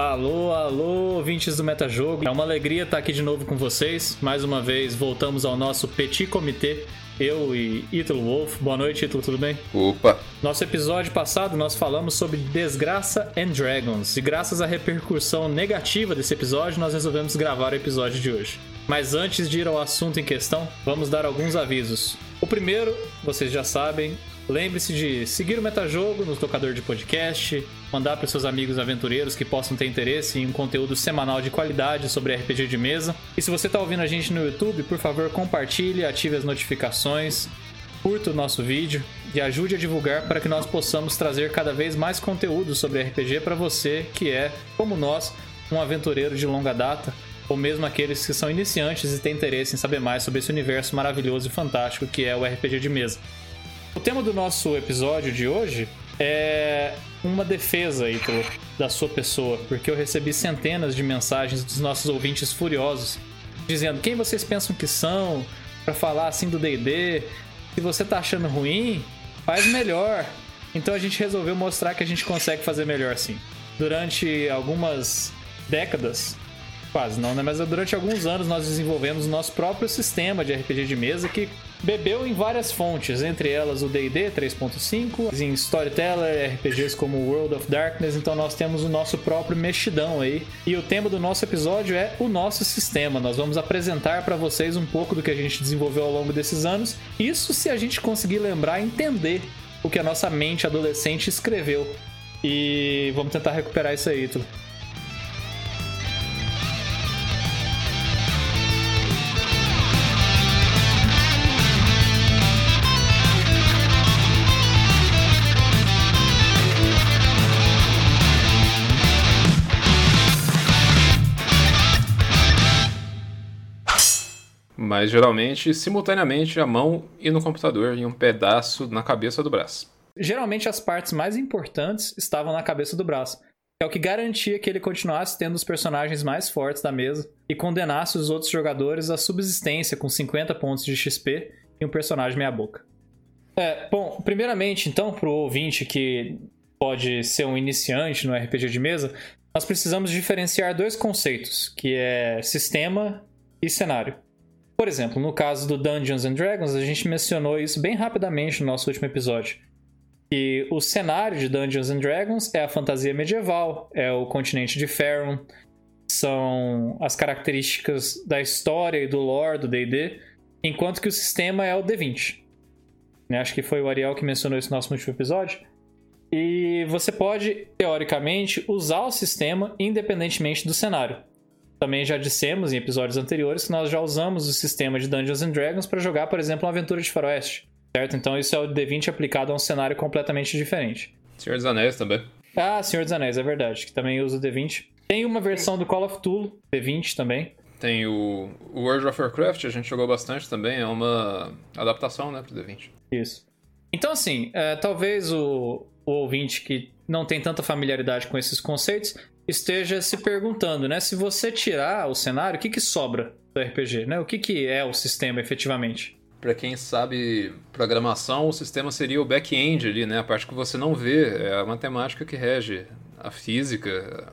Alô, alô, ouvintes do Metajogo. É uma alegria estar aqui de novo com vocês. Mais uma vez, voltamos ao nosso Petit Comitê. Eu e Ítalo Wolf. Boa noite, Ítalo, tudo bem? Opa! Nosso episódio passado nós falamos sobre Desgraça and Dragons. E graças à repercussão negativa desse episódio, nós resolvemos gravar o episódio de hoje. Mas antes de ir ao assunto em questão, vamos dar alguns avisos. O primeiro, vocês já sabem, Lembre-se de seguir o Metajogo no tocador de podcast, mandar para seus amigos aventureiros que possam ter interesse em um conteúdo semanal de qualidade sobre RPG de mesa. E se você está ouvindo a gente no YouTube, por favor, compartilhe, ative as notificações, curta o nosso vídeo e ajude a divulgar para que nós possamos trazer cada vez mais conteúdo sobre RPG para você que é, como nós, um aventureiro de longa data ou mesmo aqueles que são iniciantes e têm interesse em saber mais sobre esse universo maravilhoso e fantástico que é o RPG de mesa. O tema do nosso episódio de hoje é uma defesa, Ítalo, da sua pessoa, porque eu recebi centenas de mensagens dos nossos ouvintes furiosos dizendo quem vocês pensam que são para falar assim do D&D. Se você tá achando ruim, faz melhor. Então a gente resolveu mostrar que a gente consegue fazer melhor sim. Durante algumas décadas, quase não, né? Mas durante alguns anos nós desenvolvemos o nosso próprio sistema de RPG de mesa que bebeu em várias fontes, entre elas o D&D 3.5, em Storyteller, RPGs como World of Darkness, então nós temos o nosso próprio mexidão aí. E o tema do nosso episódio é o nosso sistema. Nós vamos apresentar para vocês um pouco do que a gente desenvolveu ao longo desses anos. Isso se a gente conseguir lembrar e entender o que a nossa mente adolescente escreveu. E vamos tentar recuperar isso aí, Ítalo. Mas geralmente simultaneamente a mão e no computador em um pedaço na cabeça do braço. Geralmente as partes mais importantes estavam na cabeça do braço. É o que garantia que ele continuasse tendo os personagens mais fortes da mesa e condenasse os outros jogadores à subsistência com 50 pontos de XP e um personagem meia-boca. É, bom, primeiramente, então, para o ouvinte que pode ser um iniciante no RPG de mesa, nós precisamos diferenciar dois conceitos, que é sistema e cenário. Por exemplo, no caso do Dungeons and Dragons, a gente mencionou isso bem rapidamente no nosso último episódio. Que o cenário de Dungeons and Dragons é a fantasia medieval, é o continente de Faerun, são as características da história e do lore do D&D, enquanto que o sistema é o D20. Né, acho que foi o Ariel que mencionou isso no nosso último episódio. E você pode, teoricamente, usar o sistema independentemente do cenário. Também já dissemos em episódios anteriores que nós já usamos o sistema de Dungeons and Dragons para jogar, por exemplo, uma aventura de faroeste, certo? Então isso é o D20 aplicado a um cenário completamente diferente. Senhor dos Anéis também. Ah, Senhor dos Anéis, é verdade, que também usa o D20. Tem uma versão do Call of Cthulhu, D20 também. Tem o, o World of Warcraft, a gente jogou bastante também, é uma adaptação, né, pro D20. Isso. Então, assim, é, talvez o, o ouvinte que não tem tanta familiaridade com esses conceitos esteja se perguntando, né? Se você tirar o cenário, o que, que sobra do RPG, né? O que, que é o sistema efetivamente? Para quem sabe programação, o sistema seria o back-end ali, né? A parte que você não vê, é a matemática que rege a física,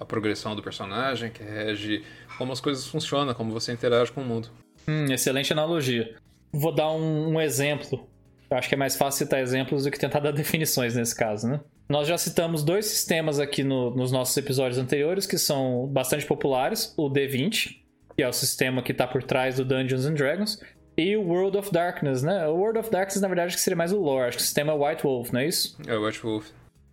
a progressão do personagem, que rege como as coisas funcionam, como você interage com o mundo. Hum, excelente analogia. Vou dar um, um exemplo. Eu acho que é mais fácil citar exemplos do que tentar dar definições nesse caso, né? Nós já citamos dois sistemas aqui no, nos nossos episódios anteriores que são bastante populares: o D20, que é o sistema que está por trás do Dungeons and Dragons, e o World of Darkness, né? O World of Darkness, na verdade, que seria mais o lore, acho que o sistema é White Wolf, não é isso? É White Wolf.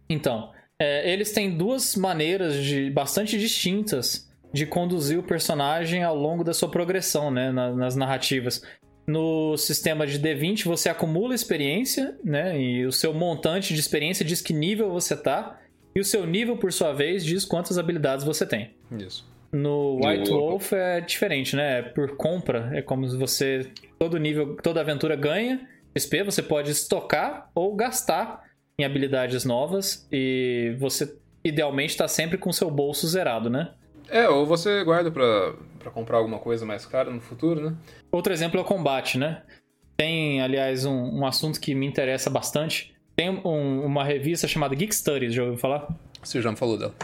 Então, é, eles têm duas maneiras de bastante distintas de conduzir o personagem ao longo da sua progressão, né? Na, nas narrativas. No sistema de D20 você acumula experiência, né? E o seu montante de experiência diz que nível você tá. E o seu nível, por sua vez, diz quantas habilidades você tem. Isso. No White Wolf é diferente, né? É por compra. É como se você. Todo nível, toda aventura ganha XP, você pode estocar ou gastar em habilidades novas. E você idealmente está sempre com seu bolso zerado, né? É, ou você guarda pra, pra comprar alguma coisa mais cara no futuro, né? Outro exemplo é o combate, né? Tem, aliás, um, um assunto que me interessa bastante. Tem um, uma revista chamada Geek Studies, já ouviu falar? Você já me falou dela.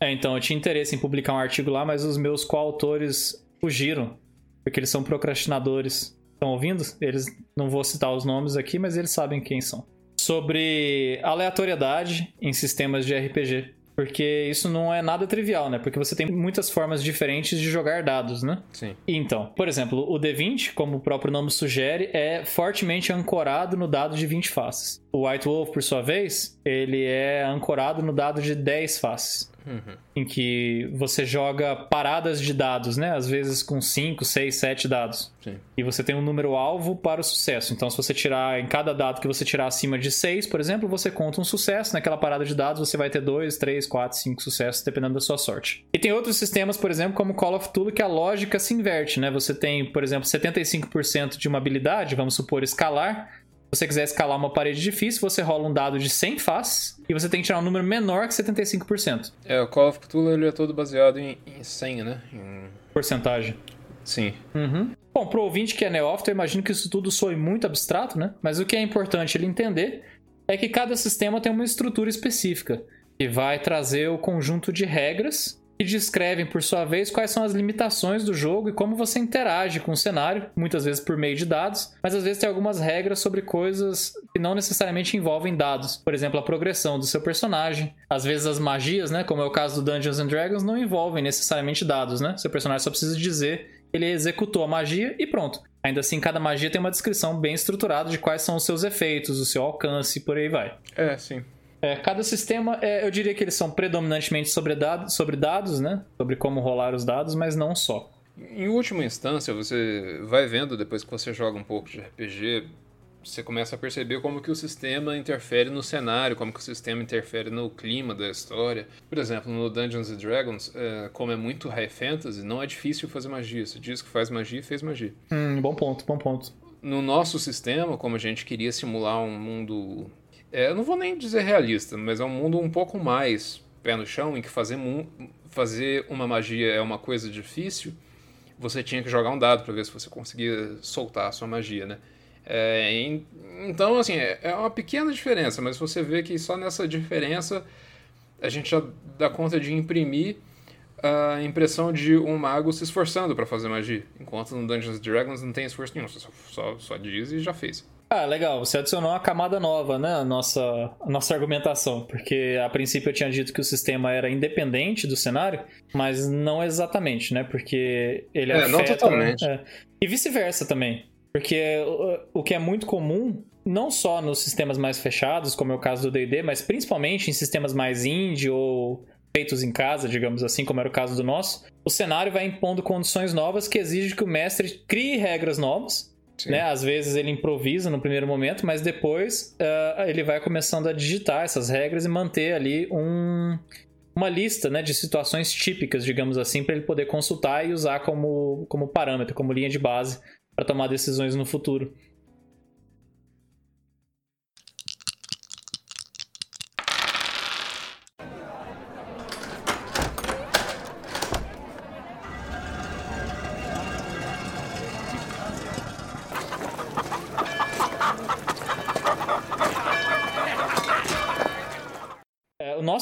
É, então, eu tinha interesse em publicar um artigo lá, mas os meus coautores fugiram, porque eles são procrastinadores. Estão ouvindo? Eles não vou citar os nomes aqui, mas eles sabem quem são. Sobre aleatoriedade em sistemas de RPG. Porque isso não é nada trivial, né? Porque você tem muitas formas diferentes de jogar dados, né? Sim. Então, por exemplo, o D20, como o próprio nome sugere, é fortemente ancorado no dado de 20 faces. O White Wolf, por sua vez, ele é ancorado no dado de 10 faces. Uhum. Em que você joga paradas de dados, né? Às vezes com 5, 6, 7 dados. Sim. E você tem um número alvo para o sucesso. Então, se você tirar em cada dado que você tirar acima de 6, por exemplo, você conta um sucesso. Naquela parada de dados, você vai ter 2, 3, 4, 5 sucessos, dependendo da sua sorte. E tem outros sistemas, por exemplo, como Call of Cthulhu, que a lógica se inverte, né? Você tem, por exemplo, 75% de uma habilidade, vamos supor, escalar você quiser escalar uma parede difícil, você rola um dado de 100 faces e você tem que tirar um número menor que 75%. É, o Call of Cthulhu ele é todo baseado em, em 100, né? Em... Porcentagem. Sim. Uhum. Bom, pro ouvinte que é neófito, eu imagino que isso tudo soe muito abstrato, né? Mas o que é importante ele entender é que cada sistema tem uma estrutura específica que vai trazer o conjunto de regras que descrevem, por sua vez, quais são as limitações do jogo e como você interage com o cenário, muitas vezes por meio de dados, mas às vezes tem algumas regras sobre coisas que não necessariamente envolvem dados. Por exemplo, a progressão do seu personagem. Às vezes as magias, né, como é o caso do Dungeons and Dragons, não envolvem necessariamente dados, né? Seu personagem só precisa dizer ele executou a magia e pronto. Ainda assim, cada magia tem uma descrição bem estruturada de quais são os seus efeitos, o seu alcance e por aí vai. É, sim. É, cada sistema, é, eu diria que eles são predominantemente sobre dados, sobre dados, né? Sobre como rolar os dados, mas não só. Em última instância, você vai vendo depois que você joga um pouco de RPG, você começa a perceber como que o sistema interfere no cenário, como que o sistema interfere no clima da história. Por exemplo, no Dungeons and Dragons, é, como é muito high fantasy, não é difícil fazer magia. Você diz que faz magia e fez magia. Hum, bom ponto, bom ponto. No nosso sistema, como a gente queria simular um mundo é, eu não vou nem dizer realista, mas é um mundo um pouco mais pé no chão, em que fazer, fazer uma magia é uma coisa difícil, você tinha que jogar um dado para ver se você conseguia soltar a sua magia, né? É, então, assim, é, é uma pequena diferença, mas você vê que só nessa diferença a gente já dá conta de imprimir a impressão de um mago se esforçando para fazer magia, enquanto no Dungeons Dragons não tem esforço nenhum, só, só, só diz e já fez. Ah, legal. Você adicionou uma camada nova, né? A nossa, a nossa argumentação. Porque a princípio eu tinha dito que o sistema era independente do cenário, mas não exatamente, né? Porque ele é, afeta... Não totalmente. É, e vice-versa também. Porque o, o que é muito comum, não só nos sistemas mais fechados, como é o caso do D&D, mas principalmente em sistemas mais indie ou feitos em casa, digamos assim, como era o caso do nosso, o cenário vai impondo condições novas que exigem que o mestre crie regras novas né? Às vezes ele improvisa no primeiro momento, mas depois uh, ele vai começando a digitar essas regras e manter ali um, uma lista né, de situações típicas, digamos assim, para ele poder consultar e usar como, como parâmetro, como linha de base para tomar decisões no futuro.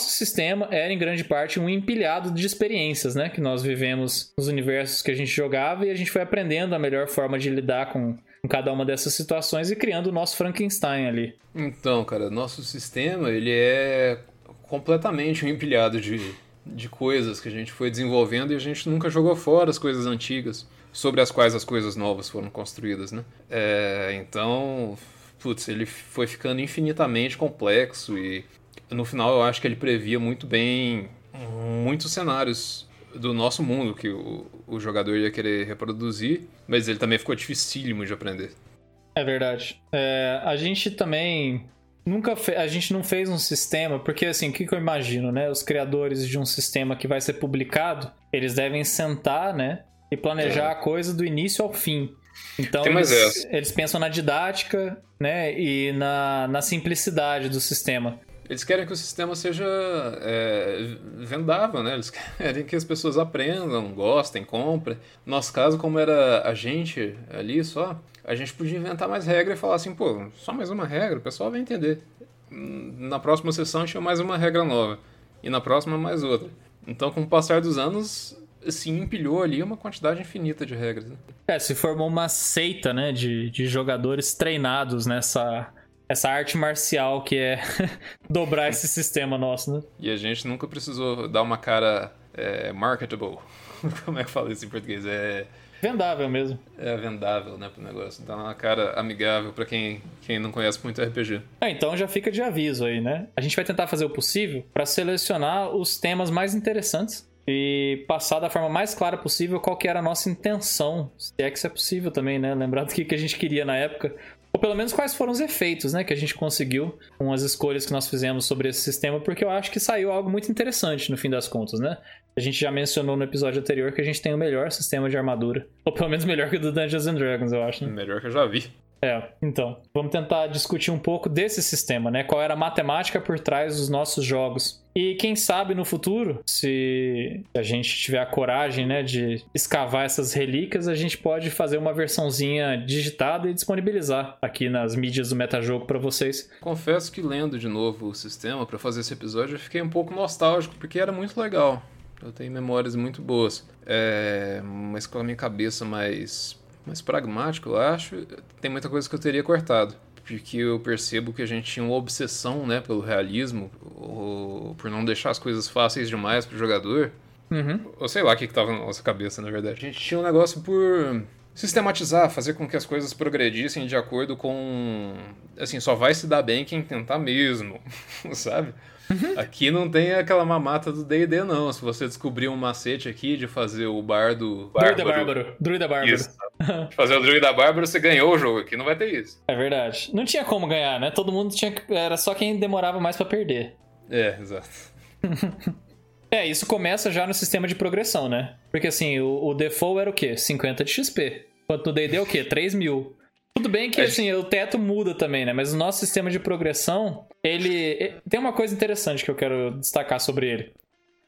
Nosso sistema era em grande parte um empilhado de experiências, né? Que nós vivemos nos universos que a gente jogava e a gente foi aprendendo a melhor forma de lidar com, com cada uma dessas situações e criando o nosso Frankenstein ali. Então, cara, nosso sistema ele é completamente um empilhado de, de coisas que a gente foi desenvolvendo e a gente nunca jogou fora as coisas antigas sobre as quais as coisas novas foram construídas, né? É, então, putz, ele foi ficando infinitamente complexo e no final eu acho que ele previa muito bem muitos cenários do nosso mundo que o, o jogador ia querer reproduzir, mas ele também ficou dificílimo de aprender. É verdade. É, a gente também nunca fe... a gente não fez um sistema, porque assim, o que, que eu imagino, né? Os criadores de um sistema que vai ser publicado, eles devem sentar, né? E planejar é. a coisa do início ao fim. Então eles, eles, pensam na didática, né? E na, na simplicidade do sistema. Eles querem que o sistema seja é, vendável, né? Eles querem que as pessoas aprendam, gostem, comprem. No nosso caso, como era a gente ali só, a gente podia inventar mais regra e falar assim, pô, só mais uma regra, o pessoal vai entender. Na próxima sessão tinha mais uma regra nova. E na próxima mais outra. Então, com o passar dos anos, se empilhou ali uma quantidade infinita de regras. Né? É, se formou uma seita, né, de, de jogadores treinados nessa essa arte marcial que é dobrar esse sistema nosso, né? E a gente nunca precisou dar uma cara é, marketable. Como é que fala isso em português? É vendável mesmo. É vendável, né, pro negócio. Dá uma cara amigável para quem, quem não conhece muito RPG. É, então já fica de aviso aí, né? A gente vai tentar fazer o possível para selecionar os temas mais interessantes e passar da forma mais clara possível qual que era a nossa intenção, se é que isso é possível também, né? Lembrar do que, que a gente queria na época, ou pelo menos quais foram os efeitos, né, que a gente conseguiu com as escolhas que nós fizemos sobre esse sistema, porque eu acho que saiu algo muito interessante no fim das contas, né? A gente já mencionou no episódio anterior que a gente tem o melhor sistema de armadura, ou pelo menos melhor que o do Dungeons and Dragons, eu acho. Né? Melhor que eu já vi. É, então, vamos tentar discutir um pouco desse sistema, né? Qual era a matemática por trás dos nossos jogos. E quem sabe no futuro, se a gente tiver a coragem, né, de escavar essas relíquias, a gente pode fazer uma versãozinha digitada e disponibilizar aqui nas mídias do metajogo para vocês. Confesso que lendo de novo o sistema para fazer esse episódio, eu fiquei um pouco nostálgico porque era muito legal. Eu tenho memórias muito boas. É, mas com a minha cabeça mais mais pragmático, eu acho, tem muita coisa que eu teria cortado. Porque eu percebo que a gente tinha uma obsessão né, pelo realismo, ou por não deixar as coisas fáceis demais pro jogador. Uhum. Ou sei lá o que, que tava na nossa cabeça, na verdade. A gente tinha um negócio por sistematizar, fazer com que as coisas progredissem de acordo com. Assim, só vai se dar bem quem tentar mesmo, sabe? Uhum. Aqui não tem aquela mamata do D&D, não. Se você descobrir um macete aqui de fazer o bardo... Druida bárbaro. Druida bárbaro. Isso. fazer o druida bárbaro, você ganhou o jogo. Aqui não vai ter isso. É verdade. Não tinha como ganhar, né? Todo mundo tinha... Era só quem demorava mais para perder. É, exato. é, isso começa já no sistema de progressão, né? Porque assim, o, o default era o quê? 50 de XP. Enquanto no D&D é o quê? 3 mil. Tudo bem que assim, o teto muda também, né? Mas o nosso sistema de progressão, ele. Tem uma coisa interessante que eu quero destacar sobre ele.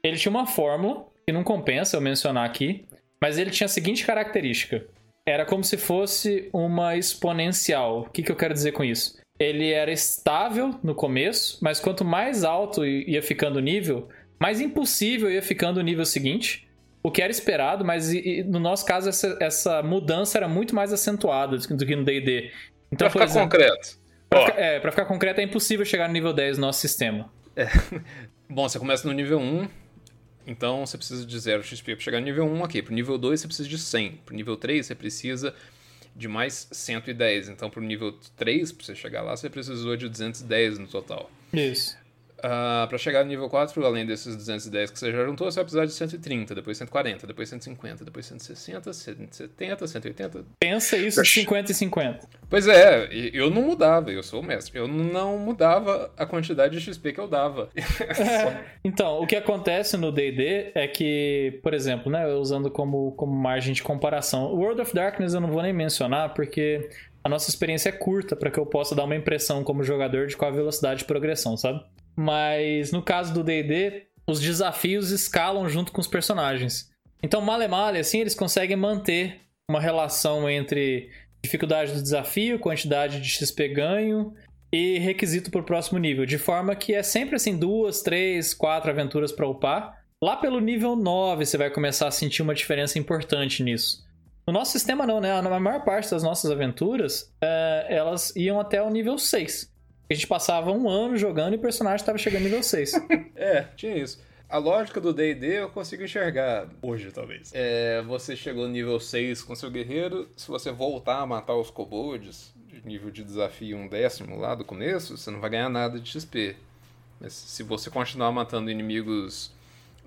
Ele tinha uma fórmula, que não compensa eu mencionar aqui, mas ele tinha a seguinte característica. Era como se fosse uma exponencial. O que, que eu quero dizer com isso? Ele era estável no começo, mas quanto mais alto ia ficando o nível, mais impossível ia ficando o nível seguinte o que era esperado, mas no nosso caso essa, essa, mudança era muito mais acentuada do que no D&D. Então, pra ficar exemplo, concreto. Pra ficar, é, pra ficar concreto é impossível chegar no nível 10 do nosso sistema. É. Bom, você começa no nível 1, então você precisa de 0 XP para chegar no nível 1, ok. Pro nível 2 você precisa de 100. Pro nível 3 você precisa de mais 110. Então pro nível 3, para você chegar lá, você precisou de 210 no total. Isso. Uh, ah, para chegar no nível 4, além desses 210 que você já juntou, você vai precisar de 130, depois 140, depois 150, depois 160, 170, 180. Pensa isso de 50 e 50. Pois é, eu não mudava, eu sou o mestre. Eu não mudava a quantidade de XP que eu dava. É, então, o que acontece no DD é que, por exemplo, né, usando como, como margem de comparação, o World of Darkness eu não vou nem mencionar porque a nossa experiência é curta para que eu possa dar uma impressão como jogador de qual a velocidade de progressão, sabe? Mas no caso do D&D, os desafios escalam junto com os personagens. Então, male male, assim, eles conseguem manter uma relação entre dificuldade do desafio, quantidade de XP ganho e requisito para o próximo nível, de forma que é sempre assim duas, três, quatro aventuras para upar. Lá pelo nível 9 você vai começar a sentir uma diferença importante nisso. No nosso sistema não, né? Na maior parte das nossas aventuras, é, elas iam até o nível 6. A gente passava um ano jogando e o personagem estava chegando nível 6. é, tinha isso. A lógica do D&D eu consigo enxergar hoje, talvez. É, você chegou no nível 6 com seu guerreiro, se você voltar a matar os kobolds, nível de desafio um décimo lá do começo, você não vai ganhar nada de XP. Mas se você continuar matando inimigos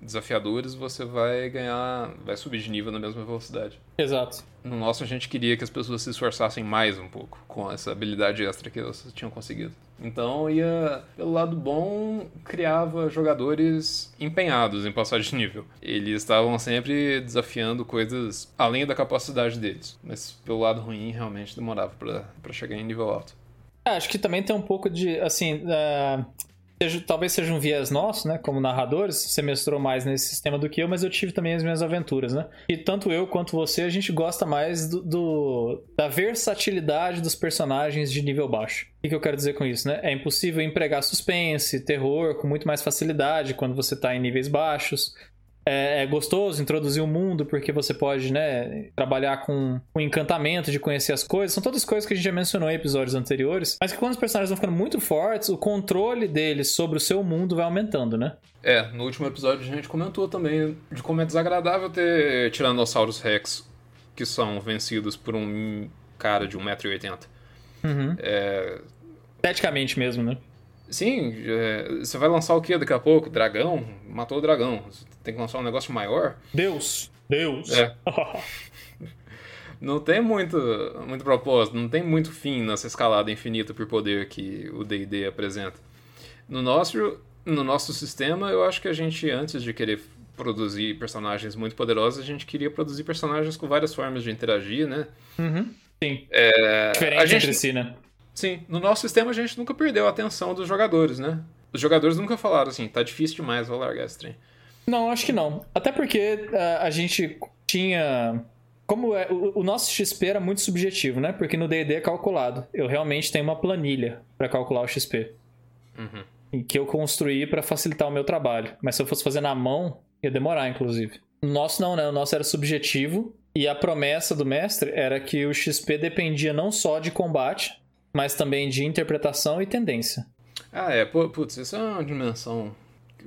desafiadores, você vai ganhar, vai subir de nível na mesma velocidade. Exato. No nosso a gente queria que as pessoas se esforçassem mais um pouco com essa habilidade extra que elas tinham conseguido. Então ia pelo lado bom, criava jogadores empenhados em passar de nível. Eles estavam sempre desafiando coisas além da capacidade deles, mas pelo lado ruim realmente demorava para chegar em nível alto. É, acho que também tem um pouco de assim, uh talvez seja um viés nosso, né? Como narradores, você mestrou mais nesse sistema do que eu, mas eu tive também as minhas aventuras, né? E tanto eu quanto você, a gente gosta mais do, do da versatilidade dos personagens de nível baixo. O que, eu quero dizer com isso, né? É impossível empregar suspense, terror com muito mais facilidade quando você está em níveis baixos. É, é gostoso introduzir o mundo porque você pode, né, trabalhar com o encantamento de conhecer as coisas. São todas coisas que a gente já mencionou em episódios anteriores, mas que quando os personagens vão ficando muito fortes, o controle deles sobre o seu mundo vai aumentando, né? É, no último episódio a gente comentou também de como é desagradável ter Tiranossauros Rex que são vencidos por um cara de 1,80m. Uhum. É... Esteticamente mesmo, né? Sim, é... você vai lançar o que daqui a pouco? Dragão? Matou o dragão. Você tem que lançar um negócio maior? Deus! Deus! É. não tem muito, muito propósito, não tem muito fim nessa escalada infinita por poder que o D&D apresenta. No nosso, no nosso sistema, eu acho que a gente, antes de querer produzir personagens muito poderosos, a gente queria produzir personagens com várias formas de interagir, né? Uhum. Sim. É, Diferente gente, entre si, né? Sim. No nosso sistema, a gente nunca perdeu a atenção dos jogadores, né? Os jogadores nunca falaram assim, tá difícil demais, vou largar esse trem. Não, acho que não. Até porque uh, a gente tinha... Como é, o, o, nosso XP era muito subjetivo, né? Porque no D&D é calculado. Eu realmente tenho uma planilha para calcular o XP. Uhum. Que eu construí para facilitar o meu trabalho. Mas se eu fosse fazer na mão, Ia demorar, inclusive. O nosso não, né? O nosso era subjetivo. E a promessa do mestre era que o XP dependia não só de combate, mas também de interpretação e tendência. Ah, é. Putz, isso é uma dimensão.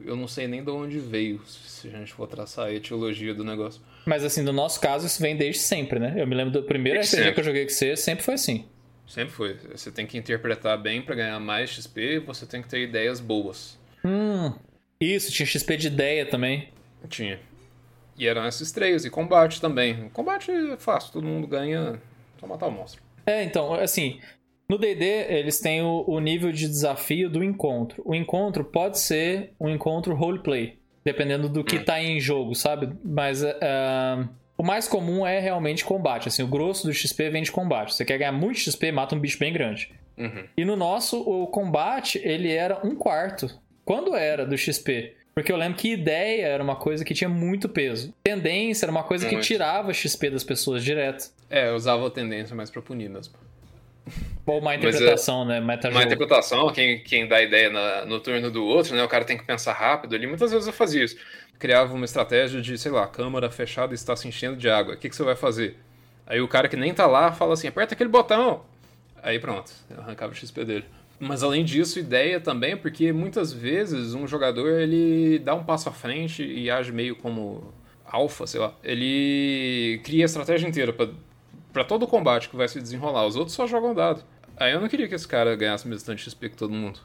Eu não sei nem de onde veio, se a gente for traçar a etiologia do negócio. Mas assim, no nosso caso, isso vem desde sempre, né? Eu me lembro do primeiro RPG sempre. que eu joguei com você, sempre foi assim. Sempre foi. Você tem que interpretar bem para ganhar mais XP, você tem que ter ideias boas. Hum. Isso, tinha XP de ideia também. Tinha. E eram esses três, e combate também. Combate é fácil, todo mundo ganha, só matar o monstro. É, então, assim, no D&D eles têm o, o, nível de desafio do encontro. O encontro pode ser um encontro roleplay, dependendo do que hum. tá em jogo, sabe? Mas uh, o mais comum é realmente combate. Assim, o grosso do XP vem de combate. Você quer ganhar muito XP, mata um bicho bem grande. Uhum. E no nosso, o combate, ele era um quarto. Quando era do XP? Porque eu lembro que ideia era uma coisa que tinha muito peso. Tendência era uma coisa muito. que tirava XP das pessoas direto. É, eu usava a tendência mais pra punir mesmo. Ou uma interpretação, é, né? Meta uma interpretação, quem, quem dá ideia na, no turno do outro, né? O cara tem que pensar rápido ali. Muitas vezes eu fazia isso. Criava uma estratégia de, sei lá, câmara fechada está se enchendo de água. O que, que você vai fazer? Aí o cara que nem tá lá fala assim: aperta aquele botão. Aí pronto, arrancava o XP dele. Mas além disso, ideia também, porque muitas vezes um jogador ele dá um passo à frente e age meio como alfa, sei lá. Ele cria a estratégia inteira para todo o combate que vai se desenrolar. Os outros só jogam dado. Aí eu não queria que esse cara ganhasse mesmo tanto XP que todo mundo.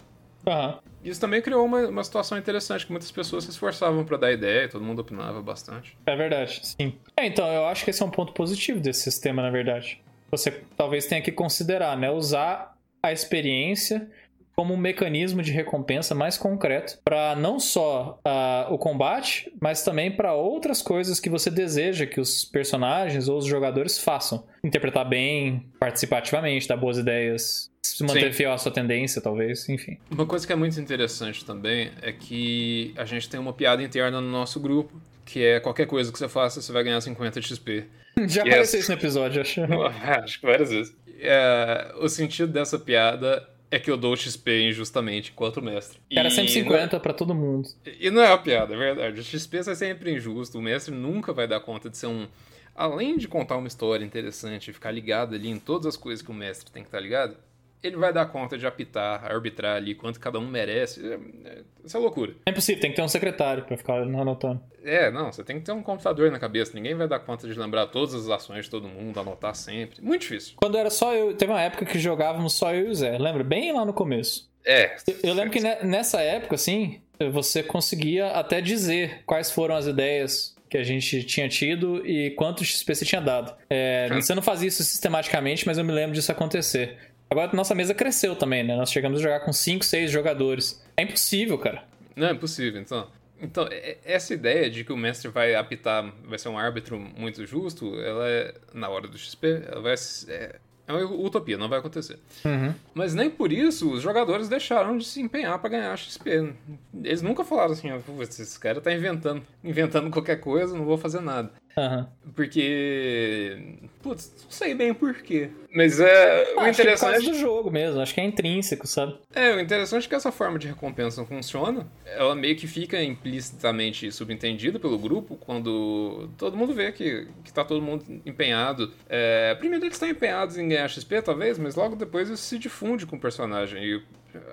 Uhum. Isso também criou uma, uma situação interessante, que muitas pessoas se esforçavam para dar ideia e todo mundo opinava bastante. É verdade, sim. É, então, eu acho que esse é um ponto positivo desse sistema, na verdade. Você talvez tenha que considerar, né? Usar a experiência como um mecanismo de recompensa mais concreto para não só uh, o combate, mas também para outras coisas que você deseja que os personagens ou os jogadores façam. Interpretar bem, participar ativamente, dar boas ideias, se manter Sim. fiel à sua tendência, talvez, enfim. Uma coisa que é muito interessante também é que a gente tem uma piada interna no nosso grupo, que é qualquer coisa que você faça, você vai ganhar 50 XP. Já apareceu é... isso no episódio, acho. acho que várias vezes é, o sentido dessa piada é que eu dou XP injustamente enquanto mestre. Era 150 para todo mundo. E não é uma piada, é verdade. O XP é sempre injusto. O mestre nunca vai dar conta de ser um. Além de contar uma história interessante e ficar ligado ali em todas as coisas que o mestre tem que estar ligado, ele vai dar conta de apitar, arbitrar ali quanto cada um merece. É, é, isso é loucura. É impossível, tem que ter um secretário para ficar anotando. É, não, você tem que ter um computador na cabeça. Ninguém vai dar conta de lembrar todas as ações de todo mundo, anotar sempre. Muito difícil. Quando era só eu, teve uma época que jogávamos só eu e o Zé, lembra? Bem lá no começo. É. Eu, eu lembro que nessa época, assim, você conseguia até dizer quais foram as ideias que a gente tinha tido e quanto XP você tinha dado. É, você não fazia isso sistematicamente, mas eu me lembro disso acontecer. Agora nossa mesa cresceu também, né? Nós chegamos a jogar com 5, 6 jogadores. É impossível, cara. Não, é impossível, então. Então, essa ideia de que o mestre vai apitar, vai ser um árbitro muito justo, ela é, na hora do XP, ela vai é, é uma utopia, não vai acontecer. Uhum. Mas nem por isso os jogadores deixaram de se empenhar para ganhar XP. Eles nunca falaram assim, esse cara tá inventando, inventando qualquer coisa, não vou fazer nada. Uhum. Porque. Putz, não sei bem porquê. Mas é. Ah, o interessante. é por causa do jogo mesmo, acho que é intrínseco, sabe? É, o interessante é que essa forma de recompensa funciona. Ela meio que fica implicitamente subentendida pelo grupo quando todo mundo vê que, que tá todo mundo empenhado. É, primeiro eles estão empenhados em ganhar XP, talvez, mas logo depois isso se difunde com o personagem. E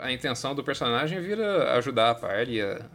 a intenção do personagem vira ajudar a party a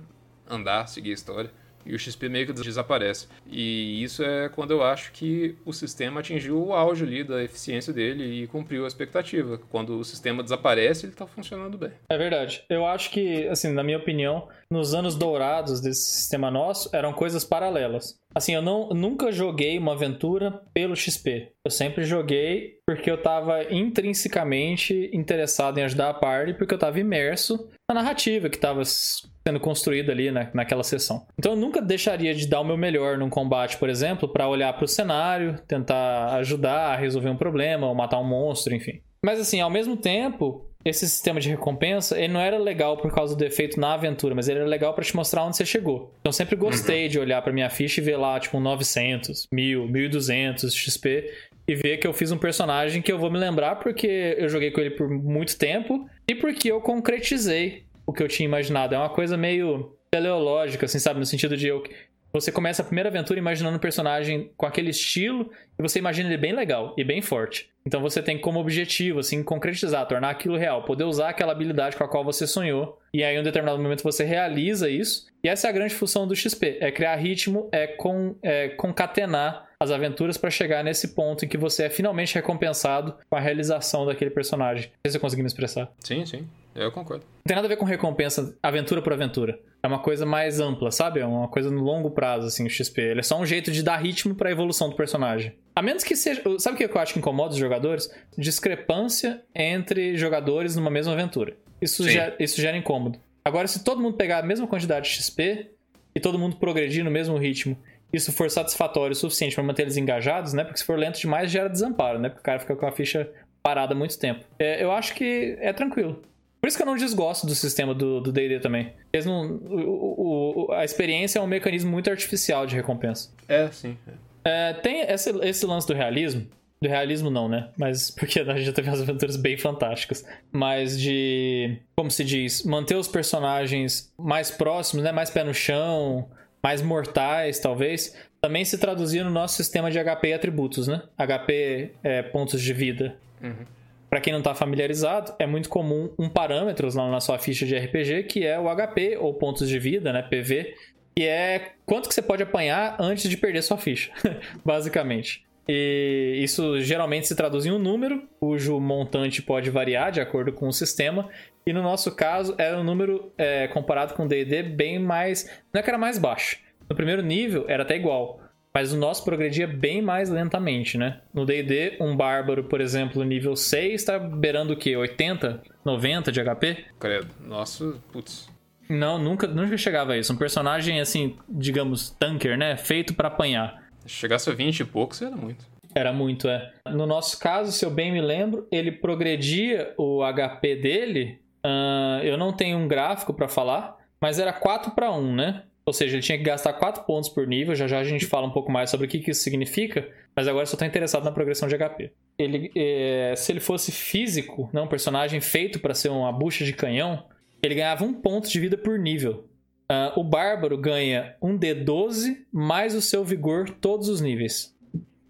andar, seguir a história e o XP meio que desaparece. E isso é quando eu acho que o sistema atingiu o auge ali da eficiência dele e cumpriu a expectativa. Quando o sistema desaparece, ele está funcionando bem. É verdade. Eu acho que, assim, na minha opinião, nos anos dourados desse sistema nosso, eram coisas paralelas. Assim, eu não, nunca joguei uma aventura pelo XP. Eu sempre joguei porque eu estava intrinsecamente interessado em ajudar a party, porque eu estava imerso na narrativa que estava sendo construída ali na, naquela sessão. Então eu nunca deixaria de dar o meu melhor num combate, por exemplo, para olhar para o cenário, tentar ajudar a resolver um problema ou matar um monstro, enfim. Mas assim, ao mesmo tempo, esse sistema de recompensa, ele não era legal por causa do efeito na aventura, mas ele era legal para te mostrar onde você chegou. Então sempre gostei uhum. de olhar para minha ficha e ver lá, tipo, 900, 1000, 1200 XP e ver que eu fiz um personagem que eu vou me lembrar porque eu joguei com ele por muito tempo e porque eu concretizei o que eu tinha imaginado. É uma coisa meio teleológica, assim, sabe? No sentido de eu, você começa a primeira aventura imaginando um personagem com aquele estilo e você imagina ele bem legal e bem forte. Então você tem como objetivo, assim, concretizar, tornar aquilo real, poder usar aquela habilidade com a qual você sonhou. E aí, em um determinado momento, você realiza isso. E essa é a grande função do XP: é criar ritmo, é, com, é concatenar as aventuras para chegar nesse ponto em que você é finalmente recompensado com a realização daquele personagem. Não sei se eu consegui me expressar. Sim, sim. Eu concordo. Não tem nada a ver com recompensa aventura por aventura. É uma coisa mais ampla, sabe? É uma coisa no longo prazo, assim, o XP. Ele é só um jeito de dar ritmo para a evolução do personagem. A menos que seja. Sabe o que eu acho que incomoda os jogadores? Discrepância entre jogadores numa mesma aventura. Isso, gera, isso gera incômodo. Agora, se todo mundo pegar a mesma quantidade de XP e todo mundo progredir no mesmo ritmo, isso for satisfatório o suficiente para manter eles engajados, né? Porque se for lento demais, gera desamparo, né? Porque o cara fica com a ficha parada há muito tempo. É, eu acho que é tranquilo. Por isso que eu não desgosto do sistema do D&D também. Eles não, o, o, a experiência é um mecanismo muito artificial de recompensa. É, sim. É, tem esse, esse lance do realismo. Do realismo não, né? Mas porque a gente já teve umas aventuras bem fantásticas. Mas de, como se diz, manter os personagens mais próximos, né? Mais pé no chão, mais mortais, talvez. Também se traduzia no nosso sistema de HP e atributos, né? HP é pontos de vida. Uhum. Para quem não está familiarizado, é muito comum um parâmetro lá na sua ficha de RPG que é o HP ou pontos de vida, né, PV, que é quanto que você pode apanhar antes de perder sua ficha, basicamente. E isso geralmente se traduz em um número, cujo montante pode variar de acordo com o sistema. E no nosso caso, era um número é, comparado com o DD bem mais. Não é que era mais baixo. No primeiro nível era até igual. Mas o nosso progredia bem mais lentamente, né? No D&D, um bárbaro, por exemplo, nível 6, tá beirando o quê? 80, 90 de HP? Credo. Nossa, putz. Não, nunca, nunca chegava a isso. Um personagem, assim, digamos, tanker, né? Feito para apanhar. Se chegasse a 20 e poucos, era muito. Era muito, é. No nosso caso, se eu bem me lembro, ele progredia o HP dele. Uh, eu não tenho um gráfico para falar, mas era 4 para 1, né? Ou seja, ele tinha que gastar 4 pontos por nível. Já já a gente fala um pouco mais sobre o que, que isso significa. Mas agora só estou interessado na progressão de HP. Ele, é, se ele fosse físico, não um personagem feito para ser uma bucha de canhão, ele ganhava um ponto de vida por nível. Uh, o Bárbaro ganha um D12 mais o seu vigor todos os níveis.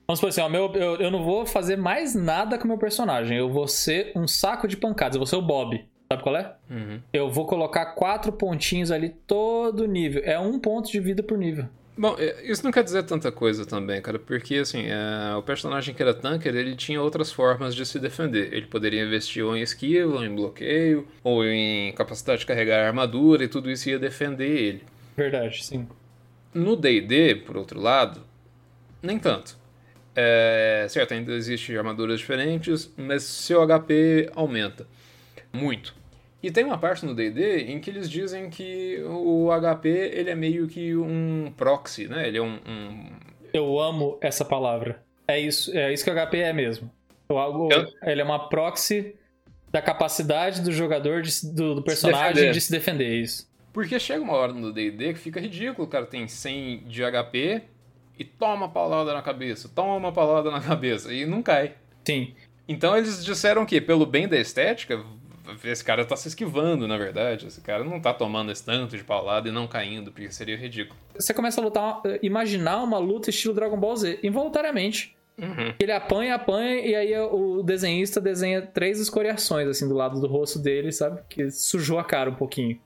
Vamos supor assim, ó, meu, eu, eu não vou fazer mais nada com o meu personagem. Eu vou ser um saco de pancadas. Eu vou ser o Bob. Sabe qual é? Uhum. Eu vou colocar quatro pontinhos ali todo nível. É um ponto de vida por nível. Bom, é, isso não quer dizer tanta coisa também, cara, porque assim, é, o personagem que era tanker, ele tinha outras formas de se defender. Ele poderia investir ou em esquiva, ou em bloqueio, ou em capacidade de carregar armadura, e tudo isso ia defender ele. Verdade, sim. No D&D, por outro lado, nem tanto. É, certo, ainda existem armaduras diferentes, mas seu HP aumenta muito. E tem uma parte no D&D em que eles dizem que o HP ele é meio que um proxy, né? Ele é um, um... Eu amo essa palavra. É isso, é isso que o HP é mesmo. O, Eu... Ele é uma proxy da capacidade do jogador, de, do, do, personagem se de se defender, isso. Porque chega uma hora no D&D que fica ridículo, o cara tem 100 de HP e toma paulada na cabeça, toma paulada na cabeça, e não cai. Sim. Então eles disseram que, pelo bem da estética, esse cara tá se esquivando, na verdade. Esse cara não tá tomando esse tanto de paulada e não caindo, porque seria ridículo. Você começa a lutar, imaginar uma luta estilo Dragon Ball Z, involuntariamente. Uhum. Ele apanha, apanha, e aí o desenhista desenha três escoriações, assim, do lado do rosto dele, sabe? Que sujou a cara um pouquinho.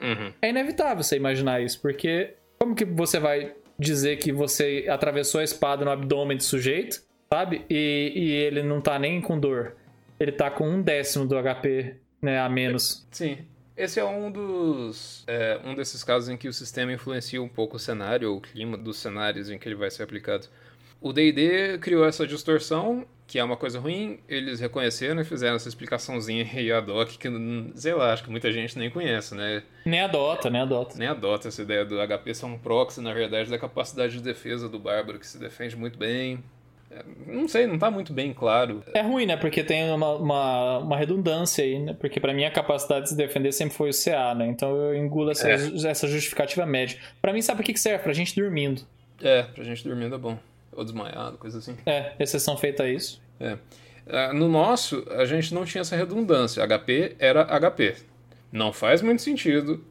Uhum. É inevitável você imaginar isso, porque como que você vai dizer que você atravessou a espada no abdômen do sujeito, sabe? E, e ele não tá nem com dor. Ele tá com um décimo do HP né, a menos. Sim. Esse é um dos. É, um desses casos em que o sistema influencia um pouco o cenário, ou o clima dos cenários em que ele vai ser aplicado. O DD criou essa distorção, que é uma coisa ruim, eles reconheceram e fizeram essa explicaçãozinha e a DOC, que, sei lá, acho que muita gente nem conhece, né? Nem adota, nem adota. Nem adota essa ideia do HP ser um proxy, na verdade, da capacidade de defesa do Bárbaro, que se defende muito bem. Não sei, não tá muito bem claro. É ruim, né? Porque tem uma, uma, uma redundância aí, né? Porque para mim a capacidade de se defender sempre foi o CA, né? Então eu engulo essa, é. essa justificativa média. para mim, sabe o que serve? Pra gente dormindo. É, pra gente dormindo é bom ou desmaiado, coisa assim. É, exceção feita a isso. É. é. No nosso, a gente não tinha essa redundância. HP era HP. Não faz muito sentido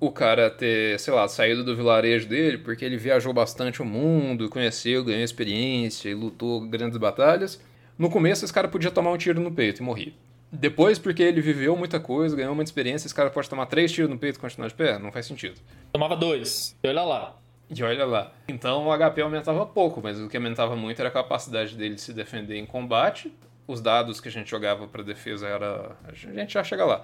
o cara ter, sei lá, saído do vilarejo dele porque ele viajou bastante o mundo, conheceu, ganhou experiência e lutou grandes batalhas. No começo, esse cara podia tomar um tiro no peito e morrer. Depois, porque ele viveu muita coisa, ganhou muita experiência, esse cara pode tomar três tiros no peito e continuar de pé? Não faz sentido. Tomava dois. E olha lá. E olha lá. Então o HP aumentava pouco, mas o que aumentava muito era a capacidade dele de se defender em combate. Os dados que a gente jogava para defesa era. A gente já chega lá.